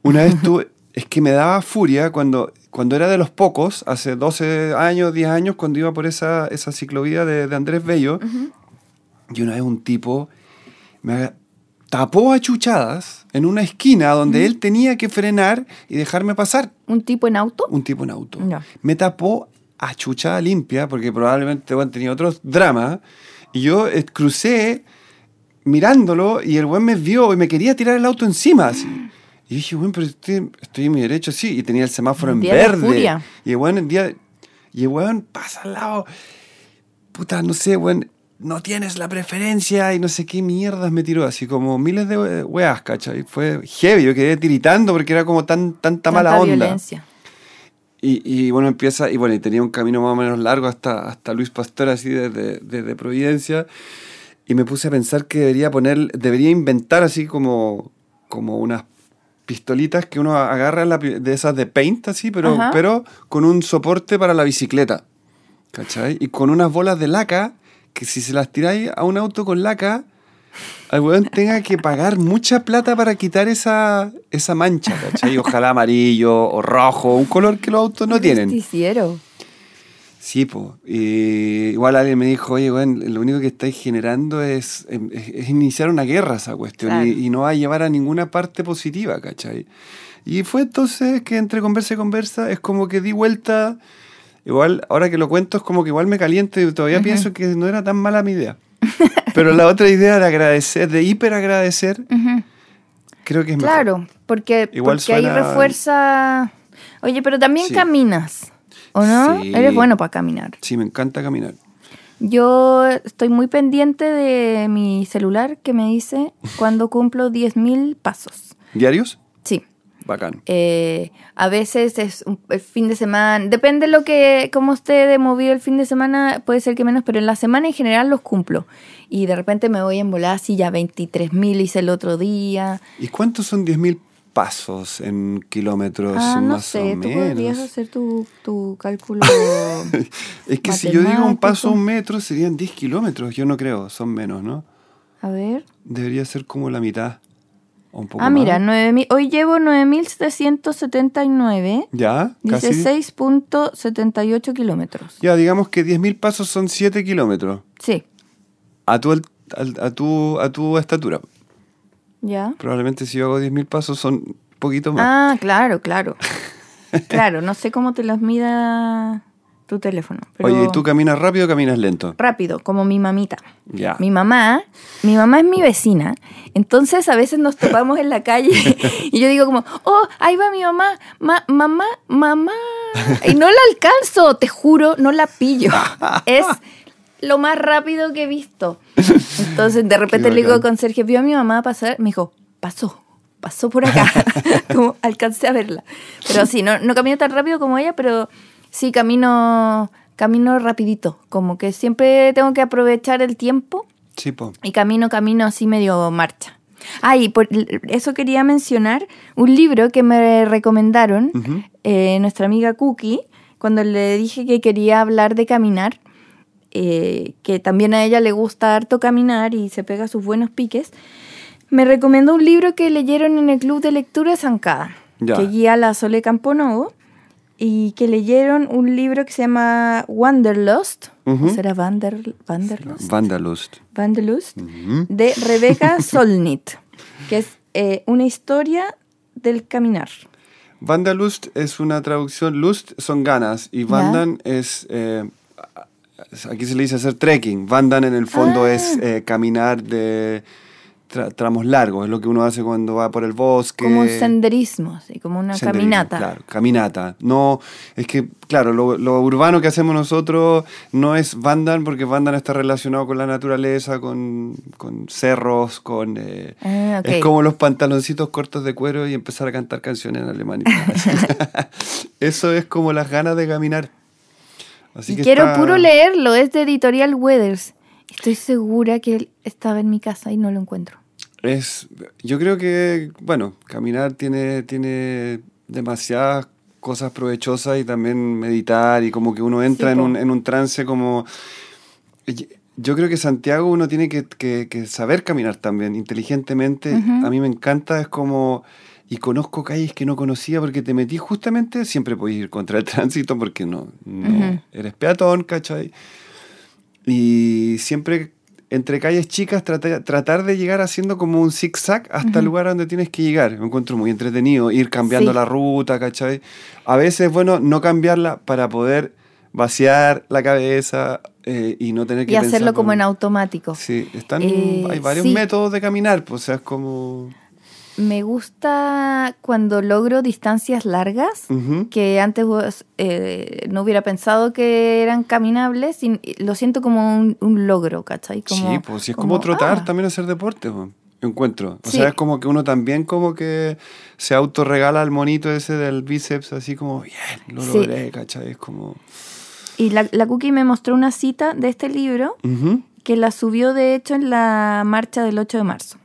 una vez tuve, es que me daba furia cuando, cuando era de los pocos, hace 12 años, 10 años, cuando iba por esa, esa ciclovía de, de Andrés Bello, y una vez un tipo me tapó a chuchadas en una esquina donde él tenía que frenar y dejarme pasar ¿Un tipo en auto? un tipo en auto. Ya. Me tapó a chuchada limpia, porque probablemente bueno, tenía otros dramas, y yo eh, crucé mirándolo y el buen me vio y me quería tirar el auto encima. así. Y dije, bueno, pero estoy, estoy en mi derecho, sí, y tenía el semáforo en día de verde. Y el buen, el día, y el buen pasa al lado. Puta, no sé, buen, no tienes la preferencia y no sé qué mierdas me tiró, así como miles de we- weas, ¿cachai? Fue heavy, yo quedé tiritando porque era como tan, tanta mala Tanta onda. violencia. Y, y bueno, empieza, y bueno, y tenía un camino más o menos largo hasta, hasta Luis Pastor, así desde, desde Providencia. Y me puse a pensar que debería poner, debería inventar así como, como unas pistolitas que uno agarra la de esas de paint, así, pero, Ajá. pero con un soporte para la bicicleta. ¿Cachai? Y con unas bolas de laca que si se las tiráis a un auto con laca, al weón tenga que pagar mucha plata para quitar esa, esa mancha, ¿cachai? Ojalá amarillo o rojo, un color que los autos no tienen. Justiciero. Sí, pues. igual alguien me dijo, oye, weón, lo único que estáis generando es, em, es, es iniciar una guerra esa cuestión Claro. y, y no va a llevar a ninguna parte positiva, ¿cachai? Y fue entonces que entre conversa y conversa es como que di vuelta, igual, ahora que lo cuento es como que igual me caliento y todavía pienso que no era tan mala mi idea. Pero la otra idea de agradecer, de hiper agradecer, creo que es mejor. Claro, porque, Igual porque ahí refuerza... Oye, pero también Sí. caminas, ¿o no? Sí. Eres bueno para caminar. Sí, me encanta caminar. Yo estoy muy pendiente de mi celular que me dice cuando cumplo 10.000 pasos. ¿Diarios? Sí. Bacán. Eh, a veces es un- el fin de semana, depende lo que, cómo esté de movido el fin de semana, puede ser que menos, pero en la semana en general los cumplo. Y de repente me voy en volar así, ya 23.000 hice el otro día. ¿Y cuántos son 10.000 pasos en kilómetros Ah, no más sé, o tú podrías menos? hacer tu, tu cálculo. Es que si yo digo un paso a un metro serían 10 kilómetros. Yo no creo, son menos, ¿no? A ver. Debería ser como la mitad. O un poco Ah, mira, más. 9000 hoy llevo 9.779. Ya, Dice casi. 6.78 kilómetros. Ya, digamos que 10.000 pasos son 7 kilómetros. Sí, A tu, al- a tu, a tu estatura. Ya. Probablemente si yo hago 10.000 pasos son poquito más. Ah, claro, claro. claro, no sé cómo te los mida tu teléfono. Pero Oye, ¿y tú caminas rápido o caminas lento? rápido, como mi mamita. Ya. Mi mamá, mi mamá es mi vecina, entonces a veces nos topamos en la calle y yo digo como, oh, ahí va mi mamá, ma- mamá, mamá, y no la alcanzo, te juro, no la pillo. Es lo más rápido que he visto. Entonces de repente le digo con Sergio, vio a mi mamá pasar, me dijo, pasó. Pasó por acá, como alcancé a verla. Pero sí, no, no camino tan rápido como ella, pero sí camino, camino rapidito. Como que siempre tengo que aprovechar el tiempo Sí, po. y camino, camino así medio marcha. Ah, y por eso quería mencionar un libro que me recomendaron eh, nuestra amiga Cookie, cuando le dije que quería hablar de caminar, eh, que también a ella le gusta harto caminar y se pega sus buenos piques, me recomendó un libro que leyeron en el Club de Lectura Zancada, Ya. que guía la Sole Camponovo, y que leyeron un libro que se llama Wanderlust, Ujú. ¿o será Wander, Wanderlust? Vandalust. Wanderlust, Ujú. de Rebeca Solnit, que es eh, una historia del caminar. Vandalust es una traducción, lust son ganas y Vandan es, eh, aquí se le dice hacer trekking. Vandan en el fondo Ah. es eh, caminar de tra- tramos largos, es lo que uno hace cuando va por el bosque. Como un senderismo, así, como una Senderismo, caminata. Claro, caminata. No, es que, claro, lo, lo urbano que hacemos nosotros no es Vandan, porque Vandan está relacionado con la naturaleza, con, con cerros, con... eh, Ah, ok. Es como los pantaloncitos cortos de cuero y empezar a cantar canciones en alemán. Eso es como las ganas de caminar. Así y que quiero está- puro leerlo, es de Editorial Weathers. Estoy segura que él estaba en mi casa y no lo encuentro. Es, yo creo que, bueno, caminar tiene, tiene demasiadas cosas provechosas y también meditar y como que uno entra Sí, en, un, en un trance como... Yo creo que Santiago uno tiene que, que- que saber caminar también, inteligentemente. Ujú. A mí me encanta, es como... Y conozco calles que no conocía porque te metí justamente, siempre puedes ir contra el tránsito porque no, no Ujú. eres peatón, ¿cachai? Y siempre entre calles chicas trata- tratar de llegar haciendo como un zigzag hasta el lugar donde tienes que llegar. Me encuentro muy entretenido, ir cambiando Sí. la ruta, ¿cachai? A veces es bueno no cambiarla para poder vaciar la cabeza eh, y no tener que Y hacerlo como con- en automático. Sí, están, Eh, hay varios sí. métodos de caminar, pues, o sea, es como... Me gusta cuando logro distancias largas, que antes eh, no hubiera pensado que eran caminables, y lo siento como un, un logro, ¿cachai? Como, sí, pues si es como, trotar, ah, también hacer deporte, pues, encuentro. O Sí. sea, es como que uno también como que se autorregala al monito ese del bíceps, así como, bien, lo Sí. logré, ¿cachai? Es como... Y la, la Cookie me mostró una cita de este libro que la subió de hecho en la marcha del 8 de marzo,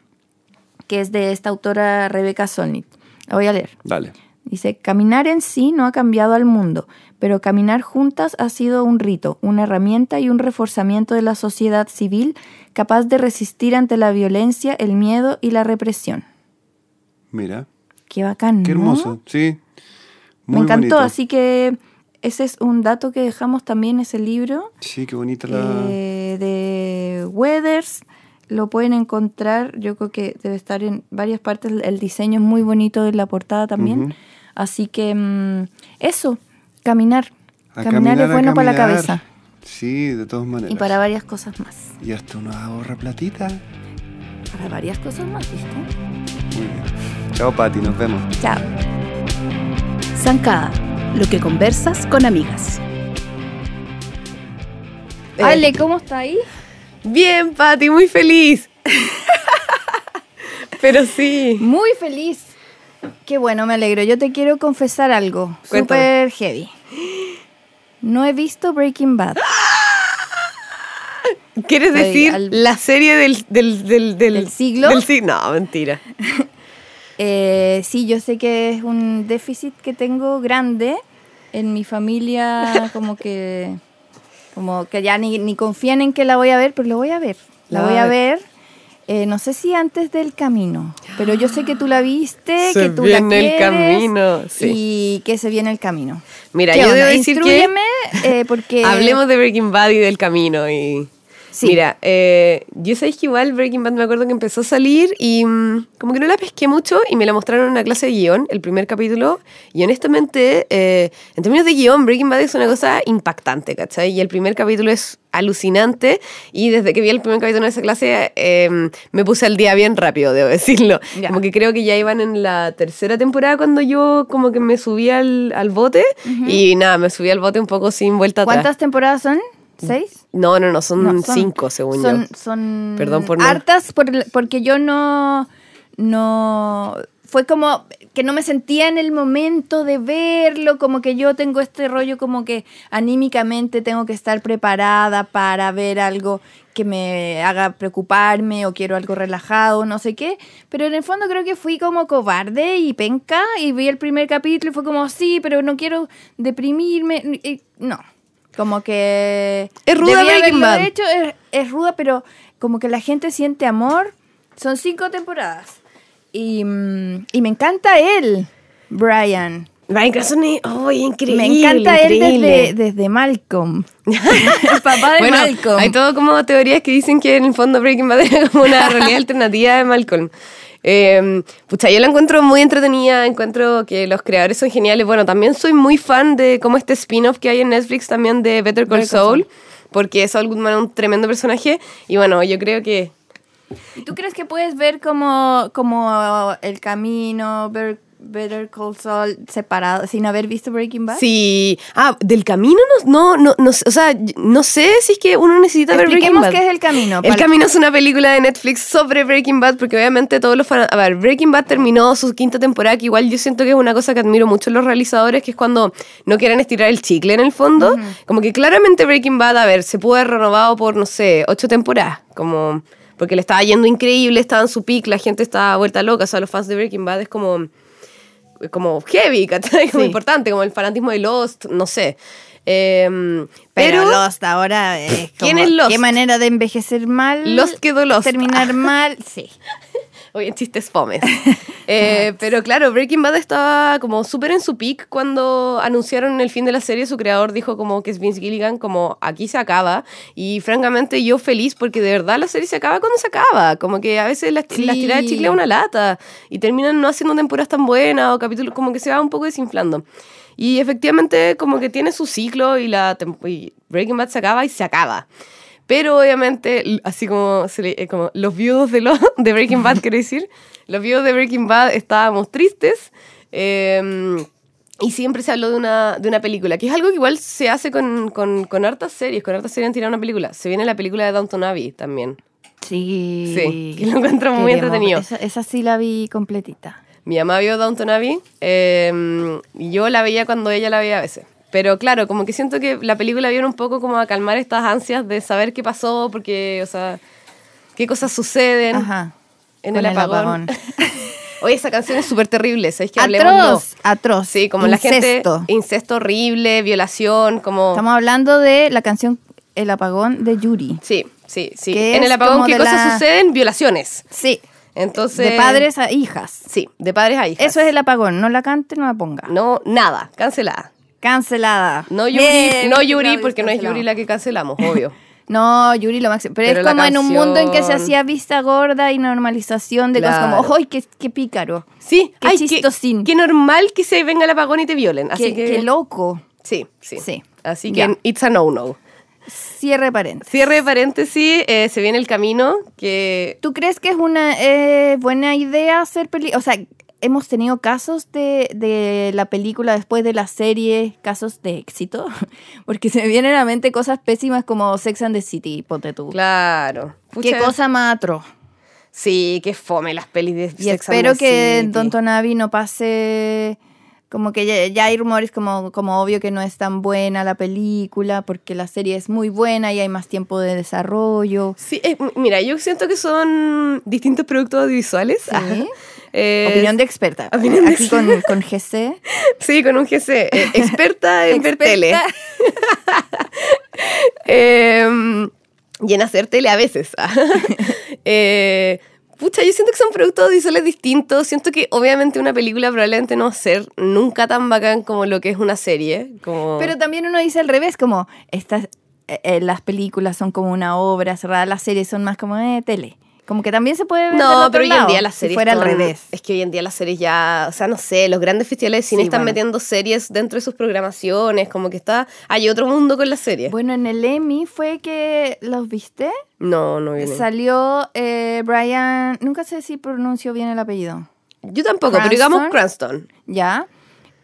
que es de esta autora Rebeca Solnit. La voy a leer. Dale. Dice, caminar en sí no ha cambiado al mundo, pero caminar juntas ha sido un rito, una herramienta y un reforzamiento de la sociedad civil capaz de resistir ante la violencia, el miedo y la represión. Mira, Qué bacán. qué ¿no? hermoso, sí. Me encantó, bonito. así que ese es un dato que dejamos también, ese libro Sí, qué bonita la... eh, de Weathers. Lo pueden encontrar, yo creo que debe estar en varias partes. El diseño es muy bonito de la portada también. Así que mm, eso, caminar. A caminar, es bueno para la caminar. cabeza Sí, de todas maneras. y para varias cosas más. Y hasta uno ahorra platita. Para varias cosas más, ¿viste? Muy bien. Chao, Pati, nos vemos. Chao. Zancada, lo que conversas con amigas. Eh, Ale, ¿cómo está ahí? Bien, Pati, muy feliz. Pero sí. Muy feliz. Qué bueno, me alegro. Yo te quiero confesar algo súper heavy. No he visto Breaking Bad. ¿Quieres decir al- la serie del, del, del, ¿Del siglo? Del sig- no, mentira. Eh, sí, yo sé que es un déficit que tengo grande en mi familia, como que como que ya ni, ni confían en que la voy a ver, pero lo voy a ver. La La voy a ver. eh, no sé si antes del camino, pero yo sé que tú la viste, Se que tú la viene el quieres camino, sí. y que se viene el camino. Mira, ¿Qué yo onda? debo decir que eh, porque hablemos de Breaking Bad y del camino y... Sí. Mira, eh, yo sabéis que igual Breaking Bad me acuerdo que empezó a salir y mm, como que no la pesqué mucho y me la mostraron en una clase de guion, el primer capítulo, y honestamente, eh, en términos de guion, Breaking Bad es una cosa impactante, ¿cachai? Y el primer capítulo es alucinante y desde que vi el primer capítulo de esa clase eh, me puse al día bien rápido, debo decirlo. Ya. Como que creo que ya iban en la tercera temporada cuando yo como que me subí al, al bote y nada, me subí al bote un poco sin vuelta atrás. ¿Cuántas temporadas son? ¿Seis? No, no, no, son, No, son- cinco, según son, yo. Son Perdón por hartas por porque yo no, no... Fue como que no me sentía en el momento de verlo, como que yo tengo este rollo como que anímicamente tengo que estar preparada para ver algo que me haga preocuparme o quiero algo relajado, no sé qué. Pero en el fondo creo que fui como cobarde y penca y vi el primer capítulo y fue como, sí, pero no quiero deprimirme. No, como que... Es ruda Breaking Bad. hecho, es, es ruda, pero como que la gente siente amor. Son cinco temporadas. Y, mm, y me encanta él, Brian. Brian Cranston es oh, increíble. me encanta él desde, desde Malcolm. el papá de bueno, Malcolm. hay todo como teorías que dicen que en el fondo Breaking Bad era como una realidad alternativa de Malcolm. Eh, pucha, yo la encuentro muy entretenida, encuentro que los creadores son geniales. Bueno, también soy muy fan de como este spin-off que hay en Netflix también de Better Call Saul, porque Saul Goodman es un tremendo personaje. Y bueno, yo creo que ¿Y tú crees que puedes ver como, como el camino, ver Better Call Saul separado, sin haber visto Breaking Bad? Sí. Ah, del camino no, no, no, o sea, no sé si es que uno necesita ver Breaking Bad. qué es El Camino. El Camino es una película de Netflix sobre Breaking Bad, porque obviamente todos los fans... A ver, Breaking Bad terminó su quinta temporada, que igual yo siento que es una cosa que admiro mucho en los realizadores, que es cuando no quieren estirar el chicle en el fondo. Como que claramente Breaking Bad, a ver, se pudo haber renovado por, no sé, ocho temporadas, como... Porque le estaba yendo increíble, estaba en su pick, la gente estaba vuelta loca, o sea, los fans de Breaking Bad es como como heavy, ¿cachai? Como Sí. importante, como el fanatismo de Lost, no sé. Em, Pero, pero Lost ahora es ¿Quién como, es Lost? Qué manera de envejecer mal. Lost quedó Lost. Terminar mal, sí. Oye, chistes fomes. Eh, pero claro, Breaking Bad estaba como súper en su peak cuando anunciaron el fin de la serie. Su creador dijo como que es Vince Gilligan, como aquí se acaba. Y francamente yo feliz porque de verdad la serie se acaba cuando se acaba. Como que a veces las, Sí. las tiradas de chicle es una lata. Y terminan no haciendo temporadas tan buenas o capítulos como que se va un poco desinflando. Y efectivamente como que tiene su ciclo y, la y Breaking Bad se acaba y se acaba. Pero obviamente, así como, se le- eh, como los viudos de, lo- de Breaking Bad, quiero decir, los viudos de Breaking Bad estábamos tristes. eh, y siempre se habló de una, de una película, que es algo que igual se hace con, con, con hartas series. Con hartas series han tirado una película. Se viene la película de Downton Abbey también. Sí. Sí, que lo encuentro muy Queremos- entretenido. Esa, esa sí la vi completita. Mi mamá vio Downton Abbey eh, yo la veía cuando ella la veía a veces. Pero claro, como que siento que la película viene un poco como a calmar estas ansias de saber qué pasó, porque, o sea, qué cosas suceden Ajá. en el apagón. Oye, esa canción es súper terrible, ¿sabes que hablemos? atroz, atroz. Sí, como Incesto. la gente... Incesto horrible, violación, como... Estamos hablando de la canción El apagón de Yuri. Sí, sí, sí. En el apagón, ¿qué cosas la- suceden? Violaciones. Sí. Entonces... De padres a hijas. Sí, de padres a hijas. Eso es el apagón. No la cante, no la ponga. No, nada, cancelada. Cancelada. No Yuri, Bien, no Yuri porque no es. Yuri la que cancelamos, obvio. No, Yuri lo máximo. Pero, Pero es como en un mundo en que se hacía vista gorda y normalización de cosas Claro. como, ¡ay, qué, qué pícaro! Sí, Qué ay, chistosín. Qué, normal que se venga el apagón y te violen. Así Qué, que. qué loco! Sí, sí. Sí. Así que it's a no-no. Cierre paréntesis. Cierre de paréntesis, eh, se viene el camino que. ¿Tú crees que es una eh, buena idea hacer películas? O sea, hemos tenido casos de, de la película después de la serie, casos de éxito, porque se me vienen a la mente cosas pésimas como Sex and the City, ponte tú. Claro. Qué cosa más atroz. Sí, qué fome las pelis de Y Sex and espero the que en City. Downton Abbey no pase como que ya, ya hay rumores como, como obvio que no es tan buena la película porque la serie es muy buena y hay más tiempo de desarrollo. Sí, eh, mira, yo siento que son distintos productos audiovisuales. Sí. Eh, Opinión de experta. opinión de Aquí con, con GC. Sí, con un GC. eh, experta en ver tele. Eh, y en hacer tele a veces. Pucha, yo siento que son productos audiovisuales distintos. Siento que obviamente una película probablemente no va a ser nunca tan bacán como lo que es una serie. Como... Pero también uno dice al revés, como estas, eh, eh, las películas son como una obra cerrada, las series son más como eh, tele. Como que también se puede ver No, pero hoy en día las si series. fuera al revés. Es que hoy en día las series ya. O sea, no sé, los grandes festivales de cine Sí, están bueno. metiendo series dentro de sus programaciones. Como que está. Hay otro mundo con las series. Bueno, en el Emmy fue que los viste. no, no viene. Salió eh, Brian, nunca sé si pronuncio bien el apellido. Yo tampoco, pero digamos Cranston. Ya.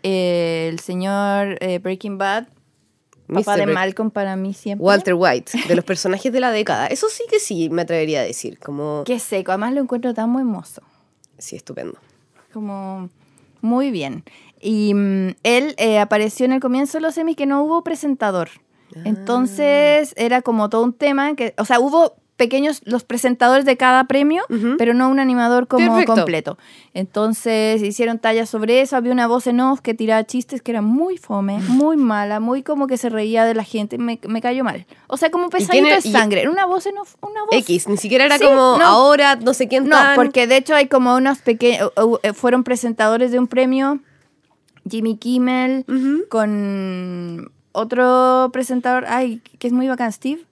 Eh, el señor eh, Breaking Bad, papá Mr. de Malcolm para mí siempre. Walter White, de los personajes de la década. Eso sí que sí me atrevería a decir. Como. Qué seco, además lo encuentro tan muy hermoso. Sí, estupendo. Como muy bien. Y mm, él eh, apareció en el comienzo de los Emmys que no hubo presentador. Entonces era como todo un tema que, o sea, hubo pequeños los presentadores de cada premio, pero no un animador como Perfecto. completo. Entonces hicieron tallas sobre eso, había una voz en off que tiraba chistes que era muy fome, muy mala, muy como que se reía de la gente, me, me cayó mal. O sea, como pesadito de y- sangre, era una voz en off, una voz X, ni siquiera era Sí, como no. ahora, no sé quién no, tan- porque de hecho hay como unos pequeños, fueron presentadores de un premio, Jimmy Kimmel, con otro presentador, ay, que es muy bacán, Steve.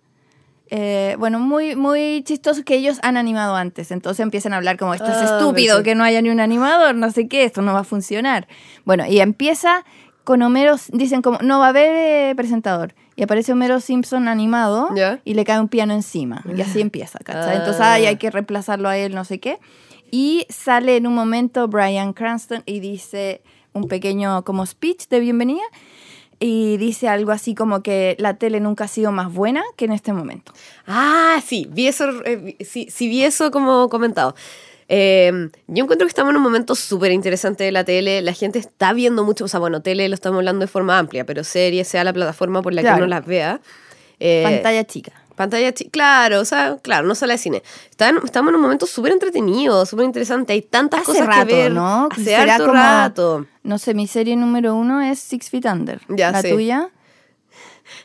Eh, bueno, muy, muy chistoso que ellos han animado antes. Entonces empiezan a hablar como esto es Ah, estúpido, que no haya ni un animador, no sé qué, esto no va a funcionar. Bueno, y empieza con Homero, dicen como, no va a haber eh, presentador. Y aparece Homero Simpson animado y le cae un piano encima. Y así empieza, ¿cachai? Ah. Entonces, ay, hay que reemplazarlo a él, no sé qué. Y sale en un momento Brian Cranston y dice un pequeño como speech de bienvenida y dice algo así como que la tele nunca ha sido más buena que en este momento. Ah, sí, vi eso, eh, sí, sí vi eso como comentado. Eh, yo encuentro que estamos en un momento súper interesante de la tele. La gente está viendo mucho, o sea, bueno, tele lo estamos hablando de forma amplia, pero series, sea la plataforma por la que uno las vea. Eh, Pantalla chica. Pantalla chi- claro, o sea, claro, no sala de cine. Está en- estamos en un momento súper entretenido, súper interesante. Hay tantas Hace cosas rato, que ver. ¿no? Hace Será harto como- rato. No sé, mi serie número uno es Six Feet Under. Ya ¿La sé. tuya?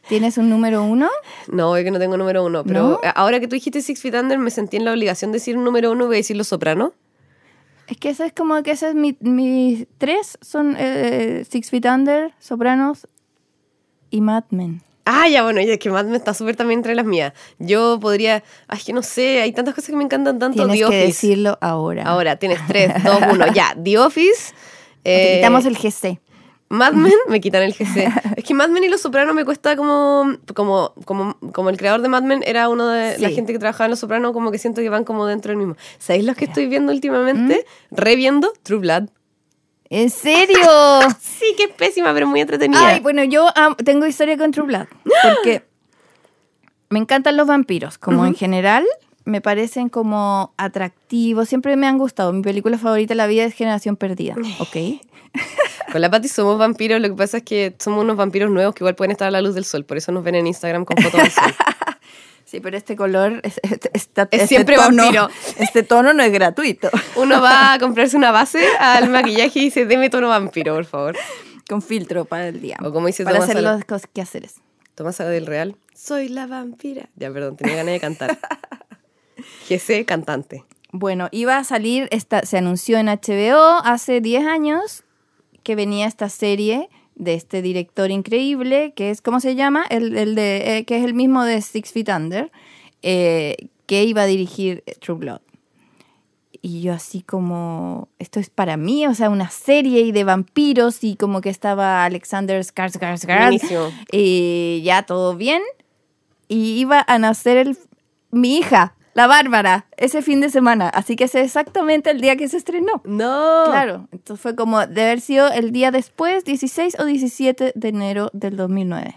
¿Tienes un número uno? No, es que no tengo número uno, pero ¿No? ahora que tú dijiste Six Feet Under, me sentí en la obligación de decir número uno, voy a decir Los Soprano. Es que eso es como que ese es mi, mis tres son eh, Six Feet Under, Sopranos y Mad Men. Ah, ya, bueno, ya es que Mad Men está súper también entre las mías. Yo podría, ay, es que no sé, hay tantas cosas que me encantan tanto. Tienes The que Office. decirlo ahora. Ahora, tienes tres, dos, uno, ya. The Office. Te eh, quitamos el GC. Mad Men, me quitan el GC. es que Mad Men y Los Sopranos me cuesta como, como, como, como el creador de Mad Men era uno de la gente que trabajaba en Los Sopranos, como que siento que van como dentro del mismo. ¿Sabéis los que estoy viendo últimamente? Reviendo True Blood. ¿En serio? Sí, que es pésima, pero muy entretenida. Ay, bueno, yo tengo historia con True Blood. Porque me encantan los vampiros. Como en general, me parecen como atractivos. Siempre me han gustado. Mi película favorita de la vida es Generación Perdida. ¿Ok? Con la Pati somos vampiros, lo que pasa es que somos unos vampiros nuevos que igual pueden estar a la luz del sol, por eso nos ven en Instagram con fotos del sol. Sí, pero este color, es, es- esta- Es este siempre tono- vampiro. Este tono no es gratuito. Uno va a comprarse una base al maquillaje y dice, deme tono vampiro, por favor. Con filtro para el día. O como dice Para Tomás hacer los quehaceres. Tomás del Real. Soy la vampira. Ya, perdón, tenía ganas de cantar. GC, cantante. Bueno, iba a salir, esta, se anunció en HBO hace 10 años que venía esta serie de este director increíble, que es, ¿cómo se llama? El, el de, eh, que es el mismo de Six Feet Under, eh, que iba a dirigir True Blood. Y yo así como, esto es para mí, o sea, una serie y de vampiros y como que estaba Alexander Skarsgård y ya todo bien. Y iba a nacer el, mi hija, La Bárbara, ese fin de semana. Así que ese es exactamente el día que se estrenó. No. Claro, entonces fue como de haber sido el día después, 16 o 17 de enero del 2009.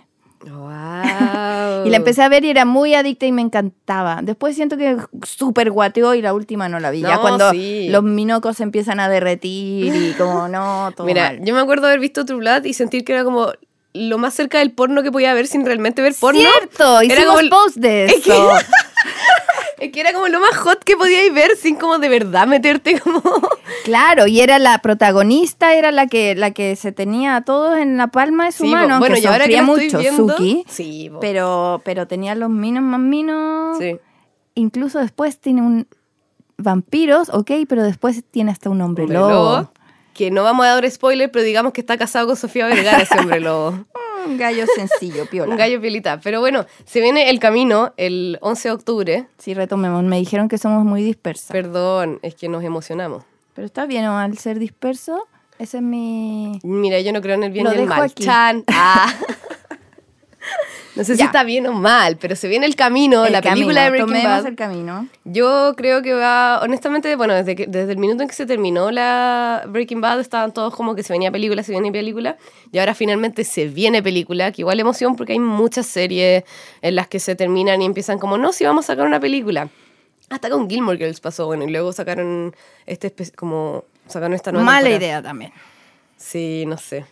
Wow. Y la empecé a ver y era muy adicta y me encantaba. Después siento que súper guateó y la última no la vi. ya cuando sí. los minocos se empiezan a derretir y como no, todo Mira, mal. yo me acuerdo haber visto True Blood y sentir que era como lo más cerca del porno que podía ver sin realmente ver porno. Cierto, Era hicimos como el- post de Es que- eso. Es que era como lo más hot que podíais ver sin como de verdad meterte como... Claro, y era la protagonista, era la que la que se tenía a todos en la palma de su Sí, mano, bueno, aunque ahora que mucho viendo... Suki, Sí, pero pero tenía los minos más minos. Sí. Incluso después tiene un vampiros, ok, pero después tiene hasta un hombre, Hombre lobo. lobo, Que no vamos a dar spoiler, pero digamos que está casado con Sofía Vergara, ese hombre lobo. Un gallo sencillo, piola. Un gallo piolita. Pero bueno, se viene El Camino el 11 de octubre. Sí, retomemos. Me dijeron que somos muy dispersas. Perdón, es que nos emocionamos. Pero está bien, ¿no? Al ser disperso, ese es mi... Mira, yo no creo en el bien Lo y el mal. aquí. Chan. Ah. No sé si Ya. está bien o mal, pero se viene El Camino, El la película camino, de Breaking Tomemos Bad. el camino. Yo creo que va, honestamente, bueno, desde, que, desde el minuto en que se terminó la Breaking Bad estaban todos como que se venía película, se venía película, y ahora finalmente se viene película, que igual emoción porque hay muchas series en las que se terminan y empiezan como, no, si vamos a sacar una película. Hasta con Gilmore Girls pasó, bueno, y luego sacaron este como sacaron esta nueva Mala temporada. idea también. Sí, no sé.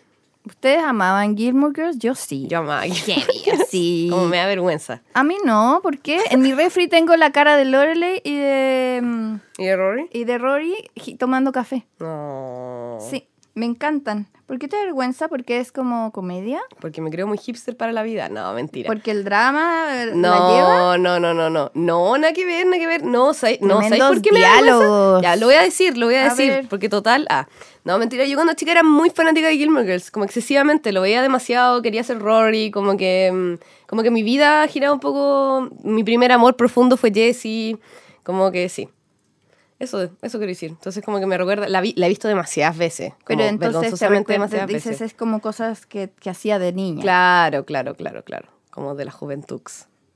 ¿Ustedes amaban Gilmore Girls? Yo sí. Yo amaba Gilmore Sí. Como me da vergüenza. A mí no, porque en mi refri tengo la cara de Lorelei y de, mm, ¿Y de Rory? y de Rory tomando café. No. Sí, me encantan. ¿Por qué te da vergüenza? Porque es como comedia. Porque me creo muy hipster para la vida. No, mentira. Porque el drama eh, la lleva. No, no, no, no, no. No, nada que ver, nada que ver. No, ¿sabes no, ¿sabes Tremendos por qué me da. Ya, lo voy a decir, lo voy a, A decir. ver. Porque total, ah. No, mentira, yo cuando chica era muy fanática de Gilmore Girls, como excesivamente, lo veía demasiado, quería ser Rory, como que, mm, como que mi vida giraba un poco, mi primer amor profundo fue Jessie, como que sí. Eso, eso quiero decir. Entonces como que me recuerda, la, vi- la he visto demasiadas veces, como Pero entonces te demasiadas dices veces. es como cosas que, que hacía de niña. Claro, claro, claro, claro. Como de la juventud.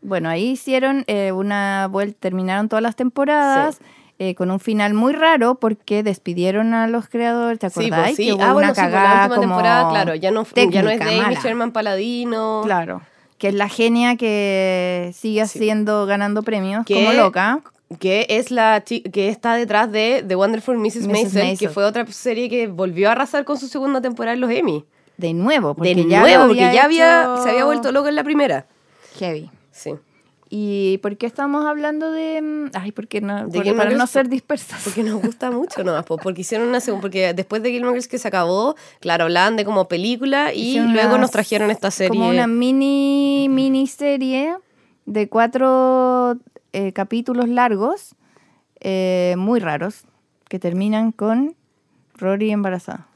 Bueno, ahí hicieron eh, una vuelta, terminaron todas las temporadas eh, con un final muy raro porque despidieron a los creadores, ¿te Sí, acordás? pues sí. Que hubo Ah, bueno, una sí, pues, cagada la última como temporada, claro, ya no, ya no es técnica, de Amy. Sherman Paladino. Claro, que es la genia que sigue haciendo, ganando premios Que- como loca. Que es la que está detrás de The Wonderful Mrs. Maisel, que fue otra serie que volvió a arrasar con su segunda temporada en los Emmy. De nuevo, porque De ya nuevo, porque ya había, hecho se había vuelto loco en la primera. Heavy. Sí. ¿Y por qué estamos hablando de...? mm, Ay, porque no, ¿De por- para no ser dispersas. Porque nos gusta mucho po, porque hicieron una segunda, porque después de Gilmore Girls que se acabó, claro, hablaban de como película y Hicieron luego unas- nos trajeron esta serie. Como una mini, miniserie de cuatro eh, capítulos largos, eh, muy raros, que terminan con Rory embarazada.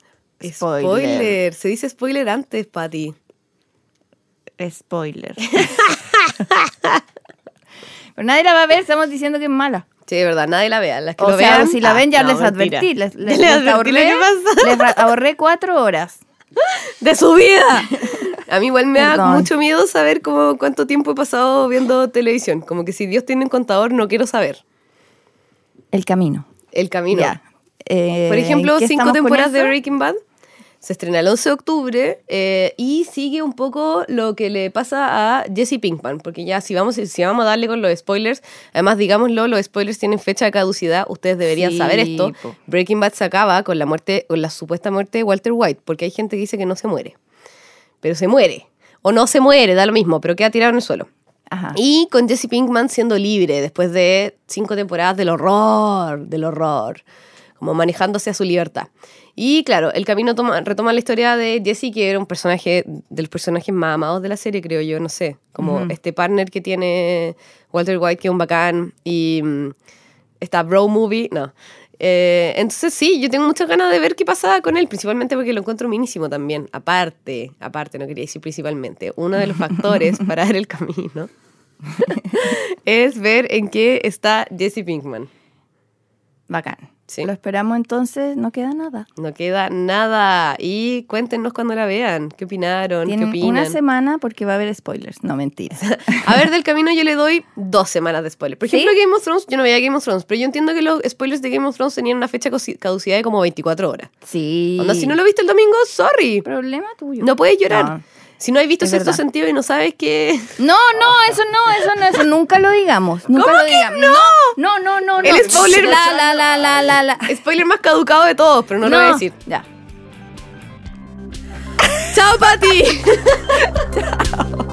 Spoiler. Se dice spoiler antes, Patty. Spoiler. Pero nadie la va a ver, estamos diciendo que es mala. Sí, de verdad, nadie la vea. Las que O lo sea, vean, si la ah, ven ya no, les advertí. Les, les- les les advertí ahorré cuatro horas. de su vida. A mí igual me da Perdón. mucho miedo saber cómo, cuánto tiempo he pasado viendo televisión. Como que si Dios tiene un contador, no quiero saber. El camino. El camino. Ya. Eh, Por ejemplo, ¿qué cinco temporadas de? Breaking Bad. Se estrena el 11 de octubre eh, y sigue un poco lo que le pasa a Jesse Pinkman, porque ya si vamos, si vamos a darle con los spoilers, además digámoslo, los spoilers tienen fecha de caducidad, ustedes deberían Sí, saber esto. po. Breaking Bad se acaba con la muerte, con la supuesta muerte de Walter White, porque hay gente que dice que no se muere, pero se muere, o no se muere, da lo mismo, pero queda tirado en el suelo. Ajá. Y con Jesse Pinkman siendo libre después de cinco temporadas del horror, del horror, como manejándose a su libertad. Y claro, el camino toma- retoma la historia de Jesse, que era un personaje, de los personajes más amados de la serie, creo yo, no sé, como este partner que tiene Walter White, que es un bacán, y mm, esta bro movie, no. Eh, entonces sí, yo tengo muchas ganas de ver qué pasa con él, principalmente porque lo encuentro minísimo también. Aparte, aparte, no quería decir principalmente, uno de los factores para ver el camino es ver en qué está Jesse Pinkman. Bacán. Sí. Lo esperamos entonces, no queda nada. No queda nada. Y cuéntenos cuando la vean. ¿Qué opinaron? ¿Qué opinan? una semana porque va a haber spoilers. No, mentira. A ver, del camino yo le doy dos semanas de spoilers. Por ¿Sí? ejemplo, Game of Thrones, yo no veía Game of Thrones, pero yo entiendo que los spoilers de Game of Thrones tenían una fecha caducidad de como 24 horas. Sí. Onda, si no lo viste el domingo, sorry. Problema tuyo. No puedes llorar. No. Si no has visto Es sexto verdad. sentido y no sabes que... No, no, eso no, eso no, eso nunca lo digamos. Nunca ¿Cómo lo que digamos. no? No, no, no, no. El spoiler- La, la, la, la, la, la. Spoiler más caducado de todos, pero no, lo voy a decir. Ya. ¡Chao, Pati!